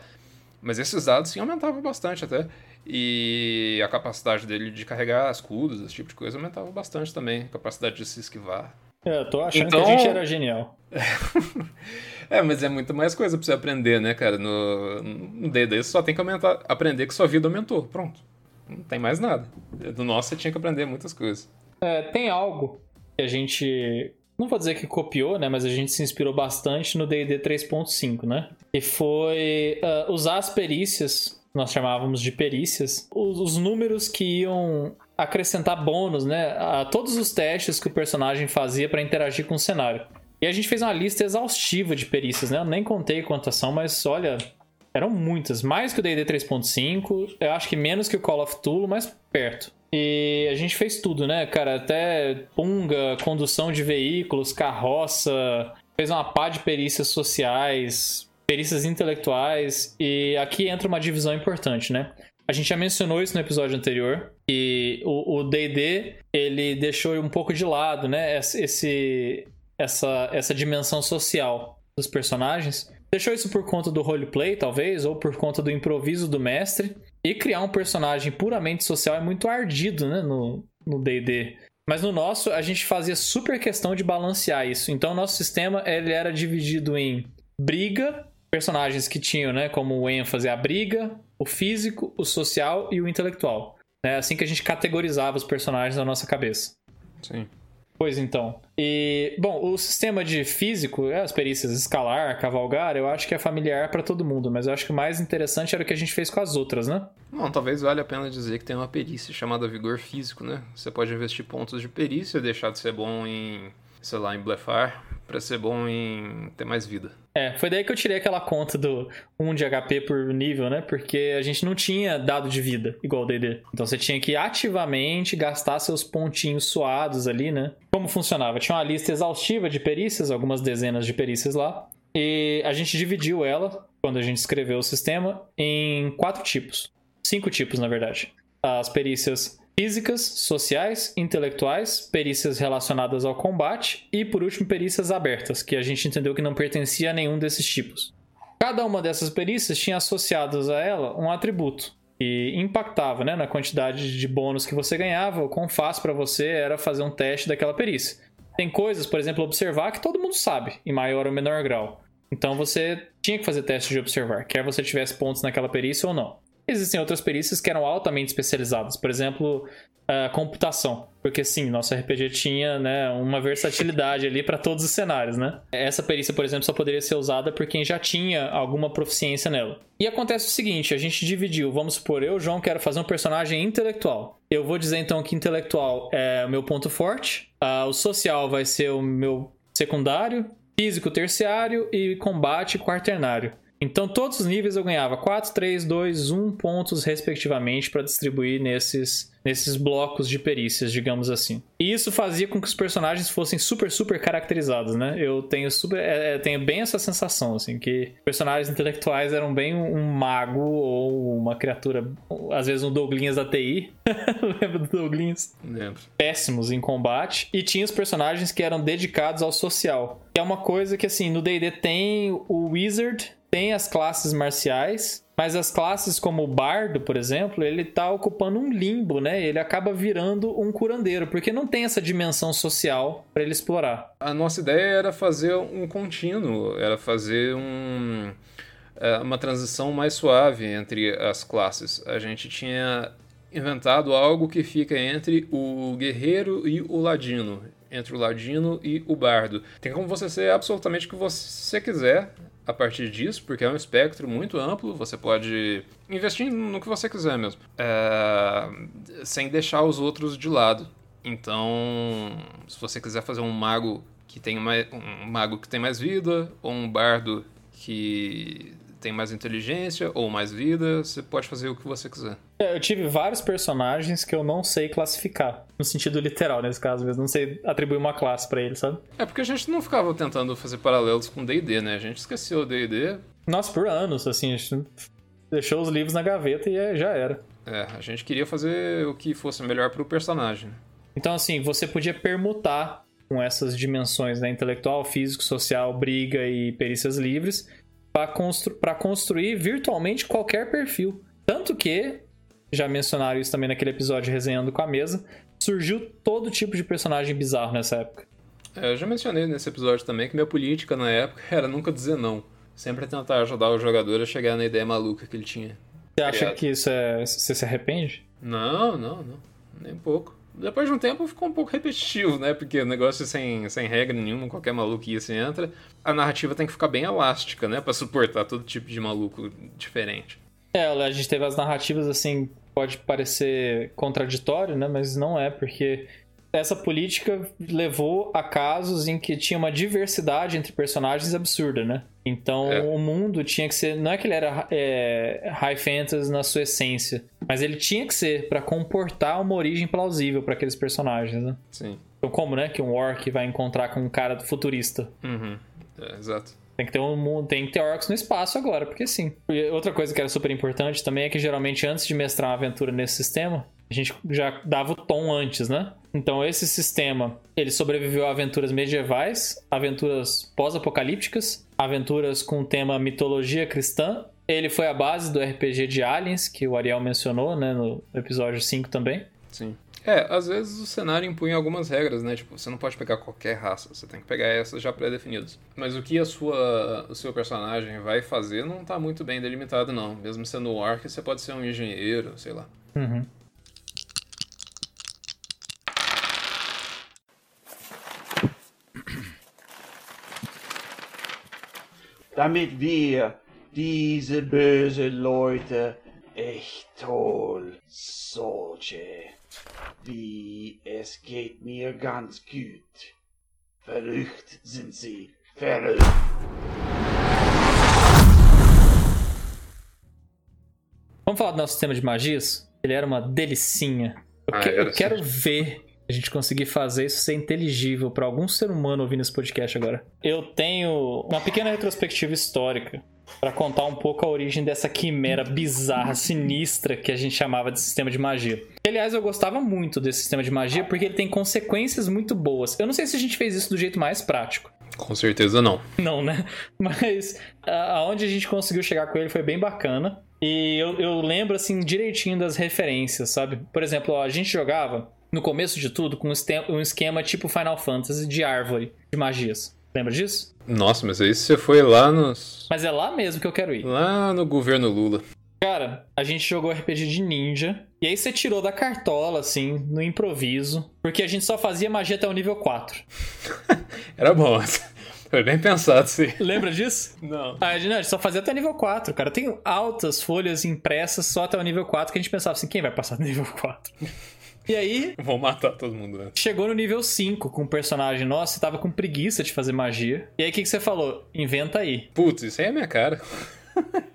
Mas esses dados sim aumentavam bastante até. E a capacidade dele de carregar escudos, esse tipo de coisa, aumentava bastante também. A capacidade de se esquivar. É, eu tô achando então... que a gente era genial. é, mas é muito mais coisa pra você aprender, né, cara? No, no D&D você só tem que aumentar, aprender que sua vida aumentou. Pronto. Não tem mais nada. Do nosso você tinha que aprender muitas coisas. É, tem algo que a gente. Não vou dizer que copiou, né? Mas a gente se inspirou bastante no DD 3.5, né? E foi uh, usar as perícias, nós chamávamos de perícias, os, os números que iam acrescentar bônus, né? A todos os testes que o personagem fazia para interagir com o cenário. E a gente fez uma lista exaustiva de perícias, né? Eu nem contei quantas são, mas olha, eram muitas, mais que o D&D 3.5, eu acho que menos que o Call of Cthulhu, mas perto. E a gente fez tudo, né, cara? Até punga, condução de veículos, carroça, fez uma pá de perícias sociais, perícias intelectuais, e aqui entra uma divisão importante, né? A gente já mencionou isso no episódio anterior, e o D&D, ele deixou um pouco de lado, né, esse, essa, essa dimensão social dos personagens, Deixou isso por conta do roleplay, talvez, ou por conta do improviso do mestre. E criar um personagem puramente social é muito ardido, né, no D&D. Mas no nosso, a gente fazia super questão de balancear isso. Então, o nosso sistema ele era dividido em briga, personagens que tinham né, como ênfase a briga, o físico, o social e o intelectual. É assim que a gente categorizava os personagens na nossa cabeça. Sim. Pois então. E, bom, o sistema de físico, é, as perícias escalar, cavalgar, eu acho que é familiar para todo mundo, mas eu acho que o mais interessante era o que a gente fez com as outras, né? Bom, talvez valha a pena dizer que tem uma perícia chamada vigor físico, né? Você pode investir pontos de perícia, deixar de ser bom em, sei lá, em blefar, para ser bom em ter mais vida. É, foi daí que eu tirei aquela conta do 1 de HP por nível, né? Porque a gente não tinha dado de vida igual o DD. Então você tinha que ativamente gastar seus pontinhos suados ali, né? Como funcionava? Tinha uma lista exaustiva de perícias, algumas dezenas de perícias lá. E a gente dividiu ela, quando a gente escreveu o sistema, em quatro tipos. Cinco tipos, na verdade. As perícias físicas, sociais, intelectuais, perícias relacionadas ao combate e, por último, perícias abertas, que a gente entendeu que não pertencia a nenhum desses tipos. Cada uma dessas perícias tinha associados a ela um atributo e impactava né, na quantidade de bônus que você ganhava, ou quão fácil para você era fazer um teste daquela perícia. Tem coisas, por exemplo, observar que todo mundo sabe, em maior ou menor grau. Então você tinha que fazer teste de observar, quer você tivesse pontos naquela perícia ou não. Existem outras perícias que eram altamente especializadas, por exemplo, a computação, porque sim, nosso RPG tinha né, uma versatilidade ali para todos os cenários, né? Essa perícia, por exemplo, só poderia ser usada por quem já tinha alguma proficiência nela. E acontece o seguinte, a gente dividiu, vamos supor, eu, João, quero fazer um personagem intelectual. Eu vou dizer então que intelectual é o meu ponto forte, uh, o social vai ser o meu secundário, físico terciário e combate quaternário. Então, todos os níveis eu ganhava 4, 3, 2, 1 pontos, respectivamente, para distribuir nesses, nesses blocos de perícias, digamos assim. E isso fazia com que os personagens fossem super, super caracterizados, né? Eu tenho, super, é, é tenho bem essa sensação, assim, que personagens intelectuais eram bem um mago ou uma criatura, às vezes um Douglinhas da TI. Lembra do Douglinhas? Lembro. Péssimos em combate. E tinha os personagens que eram dedicados ao social. Que é uma coisa que, assim, no D&D tem o Wizard tem as classes marciais, mas as classes como o bardo, por exemplo, ele tá ocupando um limbo, né? Ele acaba virando um curandeiro, porque não tem essa dimensão social para ele explorar. A nossa ideia era fazer um contínuo, era fazer um é, uma transição mais suave entre as classes. A gente tinha inventado algo que fica entre o guerreiro e o ladino, entre o ladino e o bardo. Tem como você ser absolutamente o que você quiser a partir disso, porque é um espectro muito amplo, você pode investir no que você quiser mesmo, é, sem deixar os outros de lado. Então, se você quiser fazer um mago que tem mais, um mago que tem mais vida, ou um bardo que tem mais inteligência ou mais vida, você pode fazer o que você quiser. É, eu tive vários personagens que eu não sei classificar, no sentido literal nesse caso mesmo, não sei atribuir uma classe para eles, sabe? É porque a gente não ficava tentando fazer paralelos com D&D, né? A gente esqueceu o D&D. Nossa, por anos, assim, a gente deixou os livros na gaveta e é, já era. É, a gente queria fazer o que fosse melhor pro personagem. Então, assim, você podia permutar com essas dimensões, né? Intelectual, físico, social, briga e perícias livres para constru construir virtualmente qualquer perfil. Tanto que, já mencionaram isso também naquele episódio resenhando com a mesa, surgiu todo tipo de personagem bizarro nessa época. É, eu já mencionei nesse episódio também que minha política na época era nunca dizer não. Sempre tentar ajudar o jogador a chegar na ideia maluca que ele tinha. Você acha criado. que isso é. Você se arrepende? Não, não, não. Nem um pouco depois de um tempo ficou um pouco repetitivo, né? Porque o negócio sem, sem regra nenhuma, qualquer maluquice entra. A narrativa tem que ficar bem elástica, né? Pra suportar todo tipo de maluco diferente. É, a gente teve as narrativas assim, pode parecer contraditório, né? Mas não é, porque essa política levou a casos em que tinha uma diversidade entre personagens absurda, né? Então é. o mundo tinha que ser. Não é que ele era é, high fantasy na sua essência, mas ele tinha que ser para comportar uma origem plausível para aqueles personagens, né? Sim. Então, como, né? Que um orc vai encontrar com um cara futurista. Uhum. É, exato. Tem que ter um mundo, tem que ter orcs no espaço agora, porque sim. E outra coisa que era super importante também é que geralmente antes de mestrar uma aventura nesse sistema, a gente já dava o tom antes, né? Então esse sistema, ele sobreviveu a aventuras medievais, aventuras pós-apocalípticas, aventuras com tema mitologia cristã. Ele foi a base do RPG de Aliens, que o Ariel mencionou, né, no episódio 5 também. Sim. É, às vezes o cenário impõe algumas regras, né? Tipo, você não pode pegar qualquer raça, você tem que pegar essas já pré-definidas. Mas o que a sua, o seu personagem vai fazer não tá muito bem delimitado, não. Mesmo sendo um orc, você pode ser um engenheiro, sei lá. Uhum. Damit wir diese böse Leute echt toll solche wie es geht mir ganz gut. Verrückt sind sie, verrückt. Vamos falar do nosso sistema de magias? Ele era uma delicinha. Eu, ah, que, eu quero ver a gente conseguir fazer isso ser inteligível para algum ser humano ouvindo esse podcast agora. Eu tenho uma pequena retrospectiva histórica para contar um pouco a origem dessa quimera bizarra, sinistra que a gente chamava de sistema de magia. Aliás, eu gostava muito desse sistema de magia porque ele tem consequências muito boas. Eu não sei se a gente fez isso do jeito mais prático. Com certeza não. Não, né? Mas aonde a gente conseguiu chegar com ele foi bem bacana. E eu, eu lembro, assim, direitinho das referências, sabe? Por exemplo, ó, a gente jogava no começo de tudo, com um esquema tipo Final Fantasy de árvore de magias. Lembra disso? Nossa, mas aí você foi lá nos. Mas é lá mesmo que eu quero ir. Lá no governo Lula. Cara, a gente jogou RPG de ninja. E aí você tirou da cartola, assim, no improviso. Porque a gente só fazia magia até o nível 4. Era bom. Foi bem pensado, sim. Lembra disso? Não. A gente, não, a gente só fazia até nível 4, cara. Tem altas folhas impressas só até o nível 4 que a gente pensava assim, quem vai passar do nível 4? E aí, Vou matar todo mundo antes. chegou no nível 5 com o personagem nosso, você tava com preguiça de fazer magia. E aí, o que, que você falou? Inventa aí. Putz, isso aí é minha cara.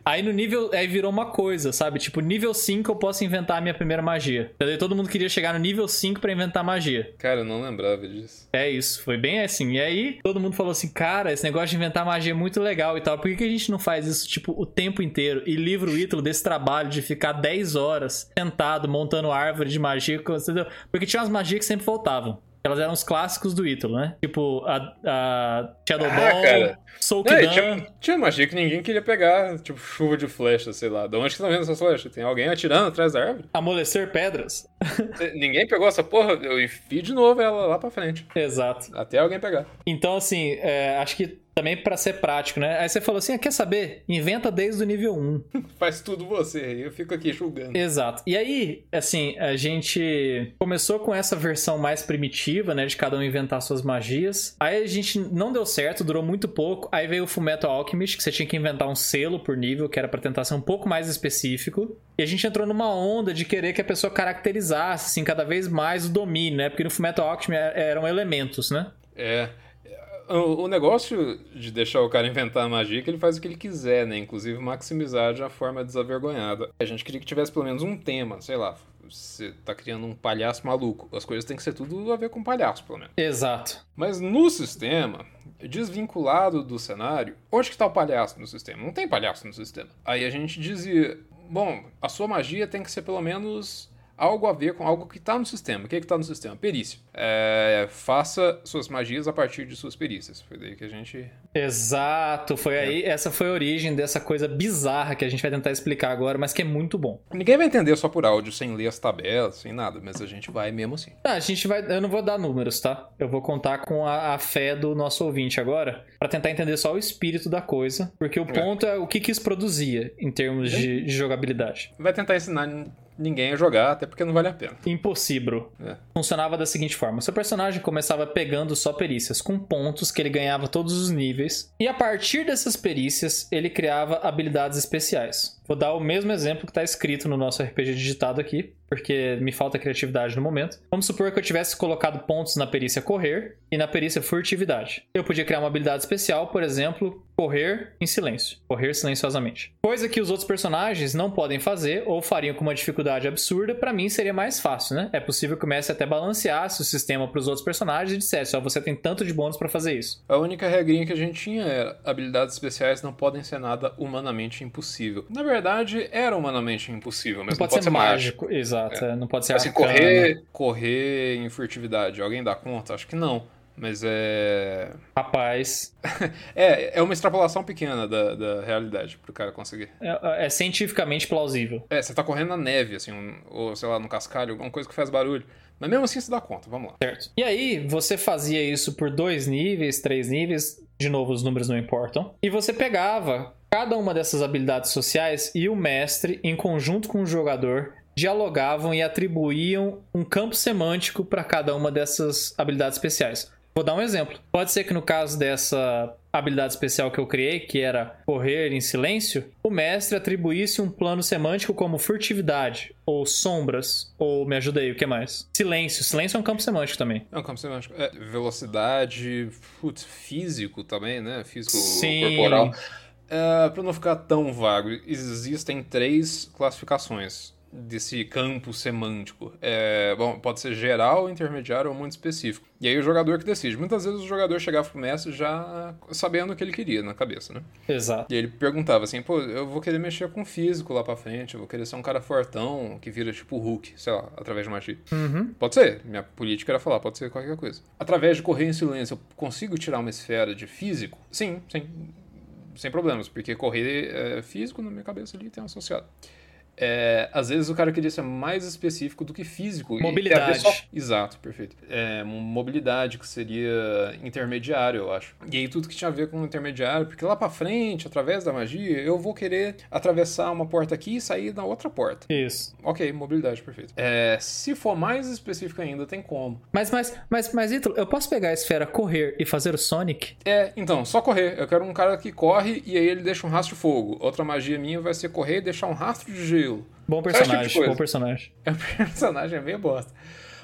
Aí no nível. Aí virou uma coisa, sabe? Tipo, nível 5 eu posso inventar a minha primeira magia. Daí todo mundo queria chegar no nível 5 pra inventar magia. Cara, eu não lembrava disso. É isso, foi bem assim. E aí todo mundo falou assim: cara, esse negócio de inventar magia é muito legal e tal. Por que, que a gente não faz isso, tipo, o tempo inteiro? E livra o Ítalo desse trabalho de ficar 10 horas sentado montando árvore de magia, entendeu? Porque tinha umas magias que sempre faltavam. Elas eram os clássicos do Ítalo, né? Tipo, a, a Shadow Ah, Ball, cara. Soul Não, tinha, tinha magia que ninguém queria pegar, tipo chuva de flecha, sei lá. De onde que tá vendo essas flechas? Tem alguém atirando atrás da árvore? Amolecer pedras. ninguém pegou essa porra, eu enfio de novo ela lá pra frente. Exato. Até alguém pegar. Então, assim, é, acho que também pra ser prático, né? Aí você falou assim: ah, quer saber? Inventa desde o nível 1. Faz tudo você, eu fico aqui julgando. Exato. E aí, assim, a gente começou com essa versão mais primitiva, né? De cada um inventar suas magias. Aí a gente não deu certo, durou muito pouco. Aí veio o Fullmetal Alchemist, que você tinha que inventar um selo por nível, que era pra tentar ser um pouco mais específico. E a gente entrou numa onda de querer que a pessoa caracterizasse, assim, cada vez mais o domínio, né? Porque no Fullmetal Alchemist eram elementos, né? É. O, o negócio de deixar o cara inventar a magia é que ele faz o que ele quiser, né? Inclusive maximizar de uma forma desavergonhada. A gente queria que tivesse pelo menos um tema, sei lá. Você tá criando um palhaço maluco. As coisas têm que ser tudo a ver com palhaço, pelo menos. Exato. Mas no sistema, desvinculado do cenário, onde que tá o palhaço no sistema? Não tem palhaço no sistema. Aí a gente dizia, bom, a sua magia tem que ser pelo menos algo a ver com algo que tá no sistema. O que é que tá no sistema? Perícia. É, faça suas magias a partir de suas perícias. Foi daí que a gente... Exato, foi aí, essa foi a origem dessa coisa bizarra que a gente vai tentar explicar agora, mas que é muito bom. Ninguém vai entender só por áudio, sem ler as tabelas, sem nada, mas a gente vai mesmo assim. Ah, a gente vai, eu não vou dar números, tá? Eu vou contar com a, a fé do nosso ouvinte agora, pra tentar entender só o espírito da coisa, porque o ponto é, o que, que isso produzia em termos de, de jogabilidade. Vai tentar ensinar ninguém a jogar, até porque não vale a pena. Impossível. É. Funcionava da seguinte forma: seu personagem começava pegando só perícias, com pontos que ele ganhava todos os níveis, e a partir dessas perícias ele criava habilidades especiais. Vou dar o mesmo exemplo que está escrito no nosso RPG digitado aqui, porque me falta criatividade no momento. Vamos supor que eu tivesse colocado pontos na perícia correr e na perícia furtividade. Eu podia criar uma habilidade especial, por exemplo, correr em silêncio, correr silenciosamente. Coisa que os outros personagens não podem fazer ou fariam com uma dificuldade absurda, para mim seria mais fácil, né? É possível que comece até balanceasse o sistema para os outros personagens e dissesse, ó, você tem tanto de bônus para fazer isso. A única regrinha que a gente tinha era habilidades especiais não podem ser nada humanamente impossível. Na verdade, era humanamente impossível, mas Não pode, ser, mágico, exato, é, não pode ser Assim, arcana. correr, correr em furtividade, alguém dá conta? Acho que não. Mas é. Rapaz, É, é uma extrapolação pequena da, da realidade pro cara conseguir. é, é cientificamente plausível. É, você tá correndo na neve, assim, um- ou sei lá, no cascalho, alguma coisa que faz barulho. Mas mesmo assim você dá conta, vamos lá. Certo. E aí, você fazia isso por dois níveis, três níveis, de novo, os números não importam. E você pegava cada uma dessas habilidades sociais e o mestre, em conjunto com o jogador, dialogavam e atribuíam um campo semântico para cada uma dessas habilidades especiais. Vou dar um exemplo. Pode ser que no caso dessa habilidade especial que eu criei, que era correr em silêncio, o mestre atribuísse um plano semântico como furtividade, ou sombras, ou me ajuda aí, o que mais? Silêncio. Silêncio é um campo semântico também. É um campo semântico. É, velocidade, putz, físico também, né? Físico Sim. corporal. É, pra não ficar tão vago, existem três classificações desse campo semântico. É, bom, pode ser geral, intermediário ou muito específico. E aí o jogador que decide. Muitas vezes o jogador chegava pro mestre já sabendo o que ele queria na cabeça, né? Exato. E ele perguntava assim, pô, eu vou querer mexer com físico lá pra frente, eu vou querer ser um cara fortão que vira tipo Hulk, sei lá, através de magia. Uhum. Pode ser, minha política era falar, pode ser qualquer coisa. Através de correr em silêncio, eu consigo tirar uma esfera de físico? Sim, sim. Sem problemas, porque correr é físico na minha cabeça ali tem um associado. É, às vezes o cara queria ser mais específico do que físico. Mobilidade. só- Exato, perfeito. É, mobilidade, que seria intermediário, eu acho. E aí tudo que tinha a ver com intermediário, porque lá pra frente, através da magia, eu vou querer atravessar uma porta aqui e sair na outra porta. Isso. Ok, mobilidade, perfeito. É, se for mais específico ainda, tem como. Mas, mas, mas, mas, Ítalo, eu posso pegar a esfera correr e fazer o Sonic? É, então, só correr. Eu quero um cara que corre e aí ele deixa um rastro de fogo. Outra magia minha vai ser correr e deixar um rastro de gelo. Aquilo. Bom tipo personagem, coisa? bom personagem. É um personagem meio bosta.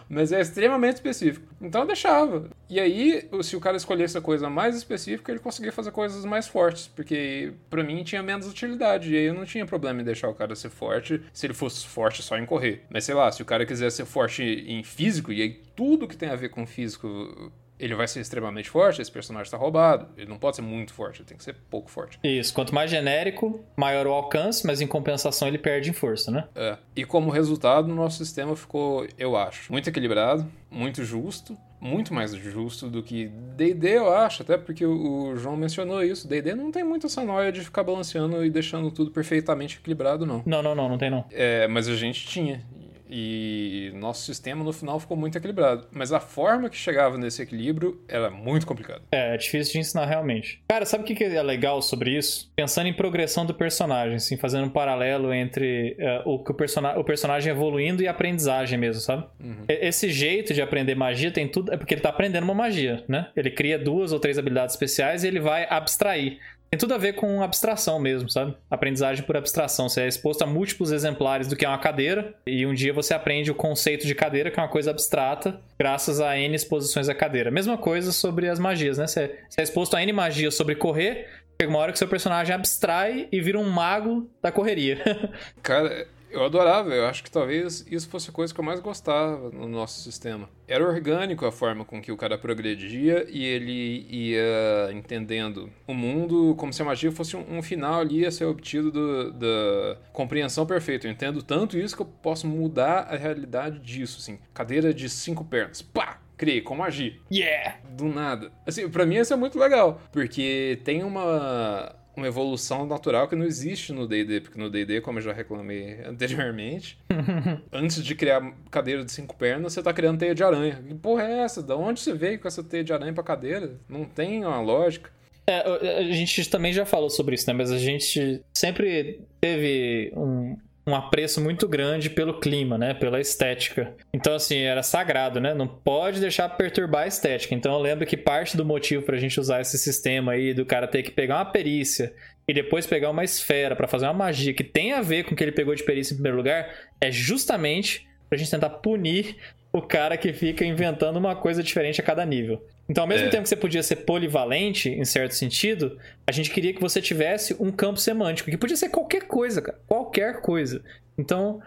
Mas é extremamente específico. Então eu deixava. E aí, se o cara escolhesse a coisa mais específica, ele conseguia fazer coisas mais fortes. Porque pra mim tinha menos utilidade. E aí eu não tinha problema em deixar o cara ser forte se ele fosse forte só em correr. Mas sei lá, se o cara quiser ser forte em físico, e aí tudo que tem a ver com físico. Ele vai ser extremamente forte, esse personagem tá roubado. Ele não pode ser muito forte, ele tem que ser pouco forte. Isso, quanto mais genérico, maior o alcance, mas em compensação ele perde em força, né? É. E como resultado, o nosso sistema ficou, eu acho, muito equilibrado, muito justo, muito mais justo do que D&D, eu acho, até porque o o João mencionou isso. D&D não tem muito essa noia de ficar balanceando e deixando tudo perfeitamente equilibrado, não. Não, não, não, não tem não. É, mas a gente tinha. E nosso sistema no final ficou muito equilibrado. Mas a forma que chegava nesse equilíbrio era muito complicada. É, é difícil de ensinar realmente. Cara, sabe o que é legal sobre isso? Pensando em progressão do personagem, assim, fazendo um paralelo entre é, o, que o, persona o personagem evoluindo e a aprendizagem mesmo, sabe? E- Esse jeito de aprender magia tem tudo. É porque ele tá aprendendo uma magia, né? Ele cria duas ou três habilidades especiais e ele vai abstrair. Tem tudo a ver com abstração mesmo, sabe? Aprendizagem por abstração. Você é exposto a múltiplos exemplares do que é uma cadeira, e um dia você aprende o conceito de cadeira, que é uma coisa abstrata, graças a N exposições da cadeira. Mesma coisa sobre as magias, né? Você é exposto a N magias sobre correr, chega uma hora que seu personagem abstrai e vira um mago da correria. Cara, eu adorava, eu acho que talvez isso fosse a coisa que eu mais gostava no nosso sistema. Era orgânico a forma com que o cara progredia e ele ia entendendo o mundo como se a magia fosse um, um final ali a ser obtido do- da compreensão perfeita. Eu entendo tanto isso que eu posso mudar a realidade disso, assim. Cadeira de cinco pernas, pá! Criei com magia yeah! do nada. Assim, pra mim isso é muito legal, porque tem uma, uma evolução natural que não existe no D&D, porque no D&D, como eu já reclamei anteriormente, antes de criar cadeira de cinco pernas, você tá criando teia de aranha. Que porra é essa? Da onde você veio com essa teia de aranha pra cadeira? Não tem uma lógica. É, a gente também já falou sobre isso, né? Mas a gente sempre teve um, um apreço muito grande pelo clima, né? Pela estética. Então, assim, era sagrado, né? Não pode deixar perturbar a estética. Então, eu lembro que parte do motivo pra gente usar esse sistema aí, do cara ter que pegar uma perícia e depois pegar uma esfera pra fazer uma magia que tem a ver com o que ele pegou de perícia em primeiro lugar, é justamente pra gente tentar punir o cara que fica inventando uma coisa diferente a cada nível. Então, ao mesmo É. tempo que você podia ser polivalente, em certo sentido, a gente queria que você tivesse um campo semântico, que podia ser qualquer coisa, cara. Qualquer coisa. Então,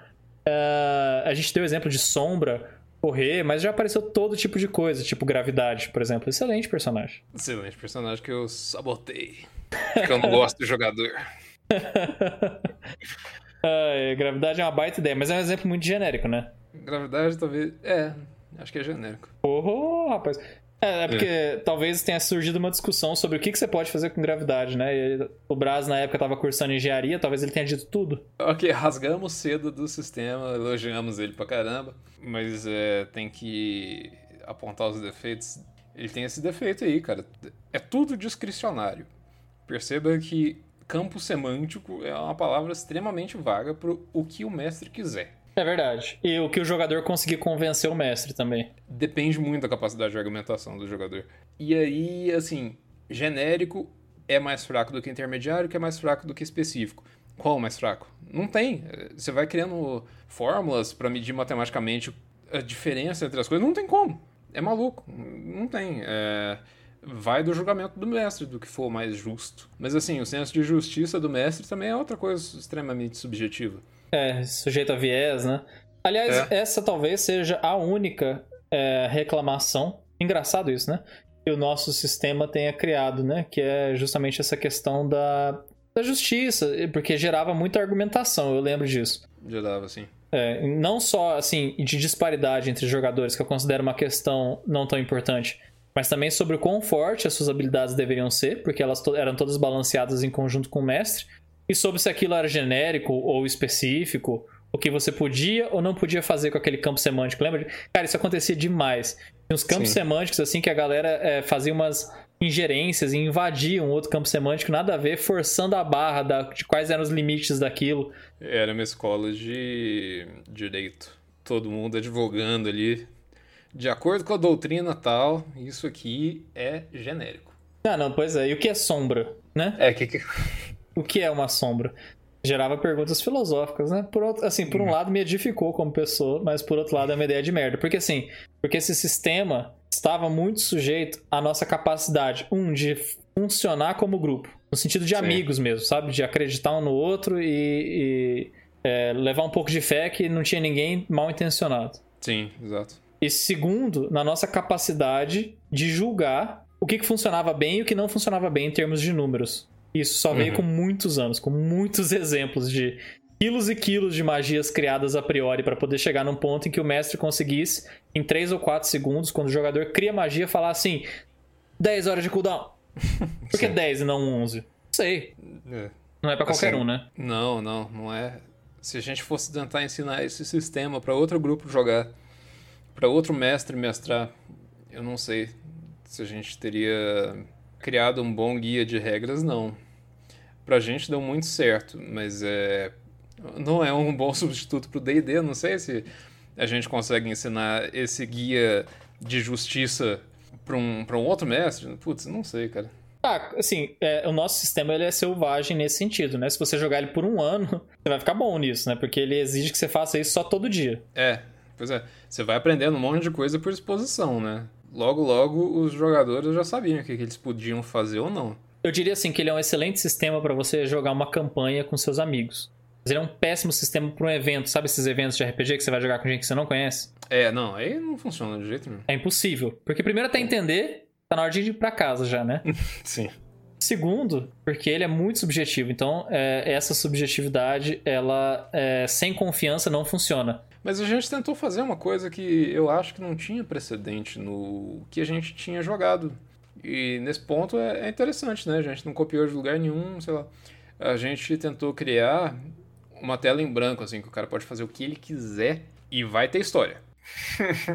ah, a gente deu o exemplo de sombra, correr, mas já apareceu todo tipo de coisa, tipo gravidade, por exemplo. Excelente personagem. Excelente personagem que eu sabotei. Porque eu não gosto do jogador. Gravidade é uma baita ideia, mas é um exemplo muito genérico, né? Gravidade talvez... É, acho que é genérico. Porra, rapaz. É, é porque talvez tenha surgido uma discussão sobre o que, que você pode fazer com gravidade, né? E o Braz, na época, estava cursando engenharia, talvez ele tenha dito tudo. Ok, rasgamos cedo do sistema, elogiamos ele pra caramba, mas é, tem que apontar os defeitos. Ele tem esse defeito aí, cara. É tudo discricionário. Perceba que campo semântico é uma palavra extremamente vaga pro o que o mestre quiser. É verdade. E o que o jogador conseguir convencer o mestre também. Depende muito da capacidade de argumentação do jogador. E aí, assim, genérico é mais fraco do que intermediário, que é mais fraco do que específico. Qual o mais fraco? Não tem. Você vai criando fórmulas para medir matematicamente a diferença entre as coisas. Não tem como. É maluco. Não tem. É, Vai do julgamento do mestre, do que for mais justo. Mas assim, o senso de justiça do mestre também é outra coisa extremamente subjetiva. É, sujeito a viés, né? Aliás, É. essa talvez seja a única é, reclamação. Engraçado isso, né? Que o nosso sistema tenha criado, né? Que é justamente essa questão da, da justiça, porque gerava muita argumentação, eu lembro disso. Já dava assim. É, não só assim de disparidade entre jogadores, que eu considero uma questão não tão importante, mas também sobre o quão forte as suas habilidades deveriam ser, porque elas to- eram todas balanceadas em conjunto com o mestre, e sobre se aquilo era genérico ou específico, o que você podia ou não podia fazer com aquele campo semântico. Lembra? Cara, isso acontecia demais. Tinha uns campos Sim. semânticos assim que a galera é, fazia umas ingerências e invadia um outro campo semântico, nada a ver, forçando a barra da- de quais eram os limites daquilo. Era uma escola de direito. Todo mundo advogando ali. De acordo com a doutrina tal, isso aqui é genérico. Ah, não, pois é. E o que é sombra, né? É, que, que... O que é uma sombra? gerava perguntas filosóficas, né? Por outro, assim, por um lado me edificou como pessoa, mas por outro lado é uma ideia de merda. Porque assim, porque esse sistema estava muito sujeito à nossa capacidade, um, de funcionar como grupo. No sentido de Sim. amigos mesmo, sabe? De acreditar um no outro e, e, é, levar um pouco de fé que não tinha ninguém mal intencionado. Sim, exato. E segundo, na nossa capacidade de julgar o que, que funcionava bem e o que não funcionava bem em termos de números. Isso só veio Uhum. com muitos anos, com muitos exemplos de quilos e quilos de magias criadas a priori para poder chegar num ponto em que o mestre conseguisse, em 3 ou 4 segundos, quando o jogador cria magia, falar assim: 10 horas de cooldown. Por que Sim. 10 e não 11? Não sei. É. Não é pra qualquer Assim, um, né? Não, não, não é. Se a gente fosse tentar ensinar esse sistema para outro grupo jogar, para outro mestre mestrar, eu não sei se a gente teria criado um bom guia de regras, não. Pra gente deu muito certo, mas é não é um bom substituto pro D&D, não sei se a gente consegue ensinar esse guia de justiça para um, pra um outro mestre. Putz, não sei, cara. Ah, assim, é, o nosso sistema ele é selvagem nesse sentido, né? Se você jogar ele por um ano, você vai ficar bom nisso, né? Porque ele exige que você faça isso só todo dia. É, pois é. Você vai aprendendo um monte de coisa por exposição, né? Logo, logo, os jogadores já sabiam o que, que eles podiam fazer ou não. Eu diria assim que ele é um excelente sistema pra você jogar uma campanha com seus amigos. Mas ele é um péssimo sistema pra um evento, sabe esses eventos de RPG que você vai jogar com gente que você não conhece? É, não, aí não funciona de jeito nenhum. É impossível. Porque primeiro até entender, tá na hora de ir pra casa já, né? Sim. Segundo, porque ele é muito subjetivo. Então, é, essa subjetividade, ela é, sem confiança não funciona. Mas a gente tentou fazer uma coisa que eu acho que não tinha precedente no que a gente tinha jogado. E nesse ponto é, é interessante, né? A gente não copiou de lugar nenhum, sei lá. A gente tentou criar uma tela em branco, assim, que o cara pode fazer o que ele quiser e vai ter história.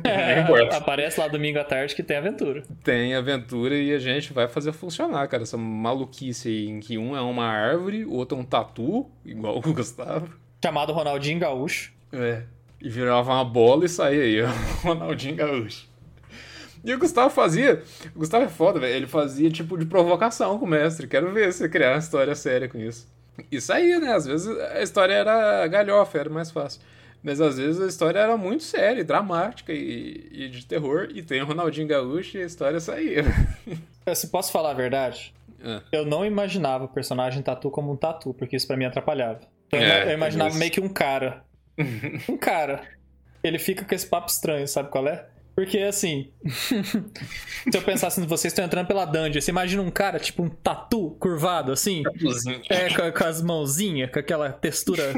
É, aparece lá domingo à tarde que tem aventura. Tem aventura e a gente vai fazer funcionar, cara. Essa maluquice aí em que um é uma árvore, o outro é um tatu, igual o Gustavo. Chamado Ronaldinho Gaúcho. É. E virava uma bola e saía aí. Ronaldinho Gaúcho. E o Gustavo fazia. O Gustavo é foda, velho. Ele fazia tipo de provocação com o mestre. Quero ver você criar uma história séria com isso. E saía, né? Às vezes a história era galhofa, era mais fácil. Mas às vezes a história era muito séria, dramática e, e de terror. E tem o Ronaldinho Gaúcho e a história saía. Se posso falar a verdade, É. eu não imaginava o personagem tatu como um tatu, porque isso pra mim atrapalhava. Então, eu- É, eu imaginava isso. meio que um cara. um cara. Ele fica com esse papo estranho, sabe qual é? Porque assim. se eu pensasse em vocês estão entrando pela dungeon, você imagina um cara, tipo um tatu curvado, assim? É, com, com as mãozinhas, com aquela textura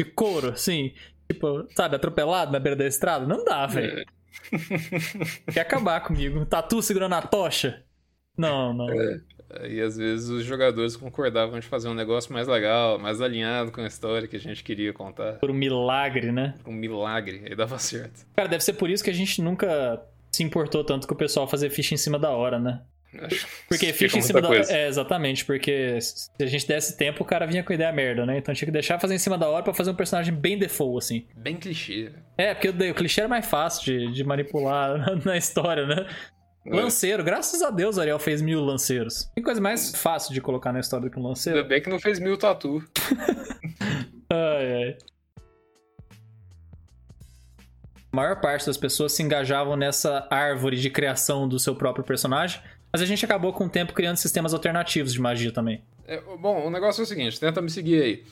de couro, assim. Tipo, sabe, atropelado na beira da estrada? Não dá, velho. Quer acabar comigo. Tatu segurando a tocha? Não, não. E às vezes os jogadores concordavam de fazer um negócio mais legal, mais alinhado com a história que a gente queria contar. Por um milagre, né? Um milagre, aí dava certo. Cara, deve ser por isso que a gente nunca se importou tanto com o pessoal fazer ficha em cima da hora, né? Acho Porque que ficha fica em cima da coisa. É, exatamente, porque se a gente desse tempo, o cara vinha com ideia merda, né? Então tinha que deixar fazer em cima da hora pra fazer um personagem bem default, assim. Bem clichê. É, porque o, o clichê era mais fácil de, de manipular na, na história, né? É. Lanceiro, graças a Deus o Ariel fez mil lanceiros. Tem coisa mais fácil de colocar na história do que um lanceiro? Ainda bem que não fez mil tatu. Ai, ai. A maior parte das pessoas se engajavam nessa árvore de criação do seu próprio personagem, mas a gente acabou com o tempo criando sistemas alternativos de magia também. É, bom, o negócio é o seguinte, tenta me seguir aí.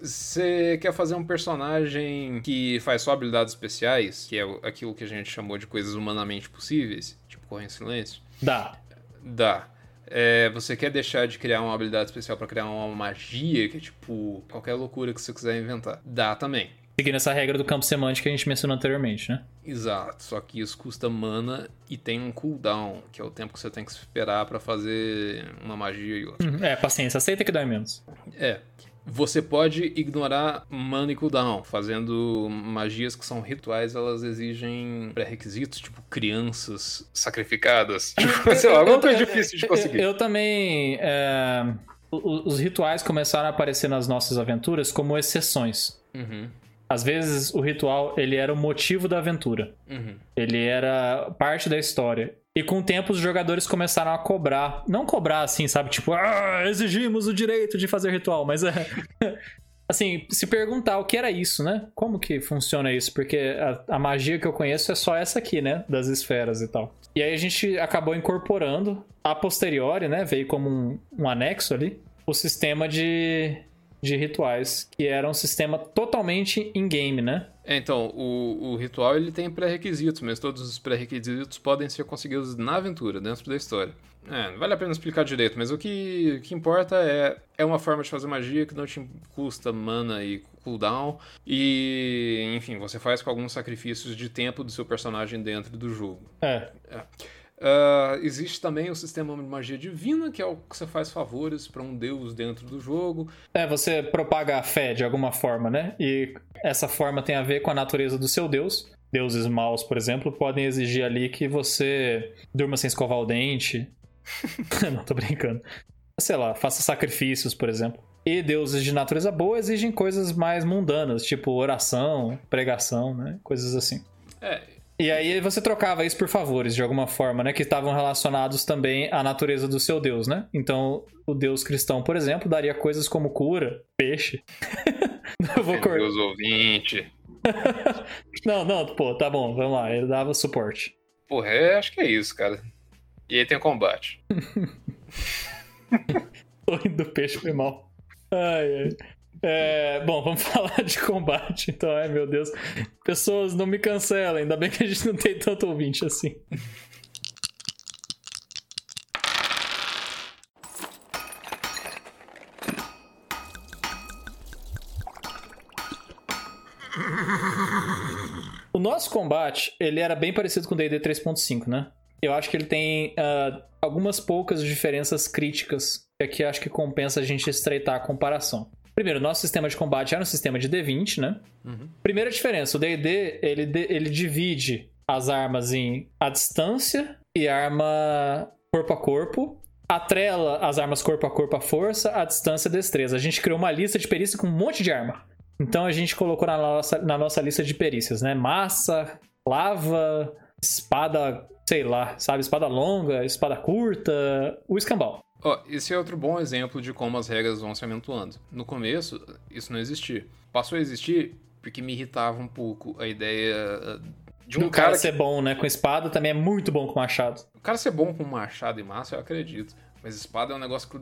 Você quer fazer um personagem que faz só habilidades especiais, que é aquilo que a gente chamou de coisas humanamente possíveis, tipo correr em silêncio? Dá. Dá. É, você quer deixar de criar uma habilidade especial pra criar uma magia, que é tipo qualquer loucura que você quiser inventar? Dá também. Seguindo essa regra do campo semântico que a gente mencionou anteriormente, né? Exato, só que isso custa mana e tem um cooldown, que é o tempo que você tem que esperar pra fazer uma magia e outra. Uhum. É, paciência, aceita que dói menos. É. Você pode ignorar mana e cooldown, fazendo magias que são rituais, elas exigem pré-requisitos, tipo crianças sacrificadas. Tipo, sei lá, alguma coisa difícil de conseguir. Eu, eu também. é, Os rituais começaram a aparecer nas nossas aventuras como exceções. Uhum, Às vezes o ritual ele era o motivo da aventura. uhum. Ele era parte da história. E com o tempo os jogadores começaram a cobrar. Não cobrar assim, sabe? Tipo, ah, exigimos o direito de fazer ritual, mas é. assim, se perguntar o que era isso, né? Como que funciona isso? Porque a, a, magia que eu conheço é só essa aqui, né? Das esferas e tal. E aí a gente acabou incorporando, a posteriori, né? Veio como um, um anexo ali, o sistema de, de rituais, que era um sistema totalmente in-game, né? É, então, o, o ritual ele tem pré-requisitos, mas todos os pré-requisitos podem ser conseguidos na aventura, dentro da história. É, não vale a pena explicar direito, mas o que, que importa é, é uma forma de fazer magia que não te custa mana e cooldown. E, enfim, você faz com alguns sacrifícios de tempo do seu personagem dentro do jogo. É. é. Uh, existe também o sistema de magia divina, que é o que você faz favores para um deus dentro do jogo. É, você propaga a fé de alguma forma, né? E essa forma tem a ver com a natureza do seu deus. Deuses maus, por exemplo, podem exigir ali que você durma sem escovar o dente, não, tô brincando. Sei lá, faça sacrifícios, por exemplo. E deuses de natureza boa exigem coisas mais mundanas, tipo oração, pregação, né? Coisas assim. É. E aí você trocava isso por favores, de alguma forma, né? Que estavam relacionados também à natureza do seu deus, né? Então, o deus cristão, por exemplo, daria coisas como cura, peixe. Eu vou cortar. Deus ouvinte. não, não, pô, tá bom, vamos lá. Ele dava suporte. Porra, é, acho que é isso, cara. E aí tem o combate. Torre do peixe foi mal. Ai, ai. É, bom, vamos falar de combate, então, ai meu Deus. Pessoas, não me cancelem, ainda bem que a gente não tem tanto ouvinte assim. O nosso combate, ele era bem parecido com o D&D 3.5, né? Eu acho que ele tem uh, algumas poucas diferenças críticas que aqui acho que compensa a gente estreitar a comparação. Primeiro, nosso sistema de combate era um sistema de D20, né? Uhum. Primeira diferença, o D&D, ele, ele divide as armas em a distância e arma corpo a corpo. Atrela as armas corpo a corpo à força, a distância e destreza. A gente criou uma lista de perícia com um monte de arma. Então a gente colocou na nossa, na nossa lista de perícias, né? Massa, lava, espada sei lá, sabe? Espada longa, espada curta, o escambau. Oh, esse é outro bom exemplo de como as regras vão se amontoando. No começo, isso não existia. Passou a existir porque me irritava um pouco a ideia eh, de um cara, cara ser bom, né? Com espada também é muito bom com machado. O cara ser bom com machado e massa, eu acredito. Mas espada é um negócio que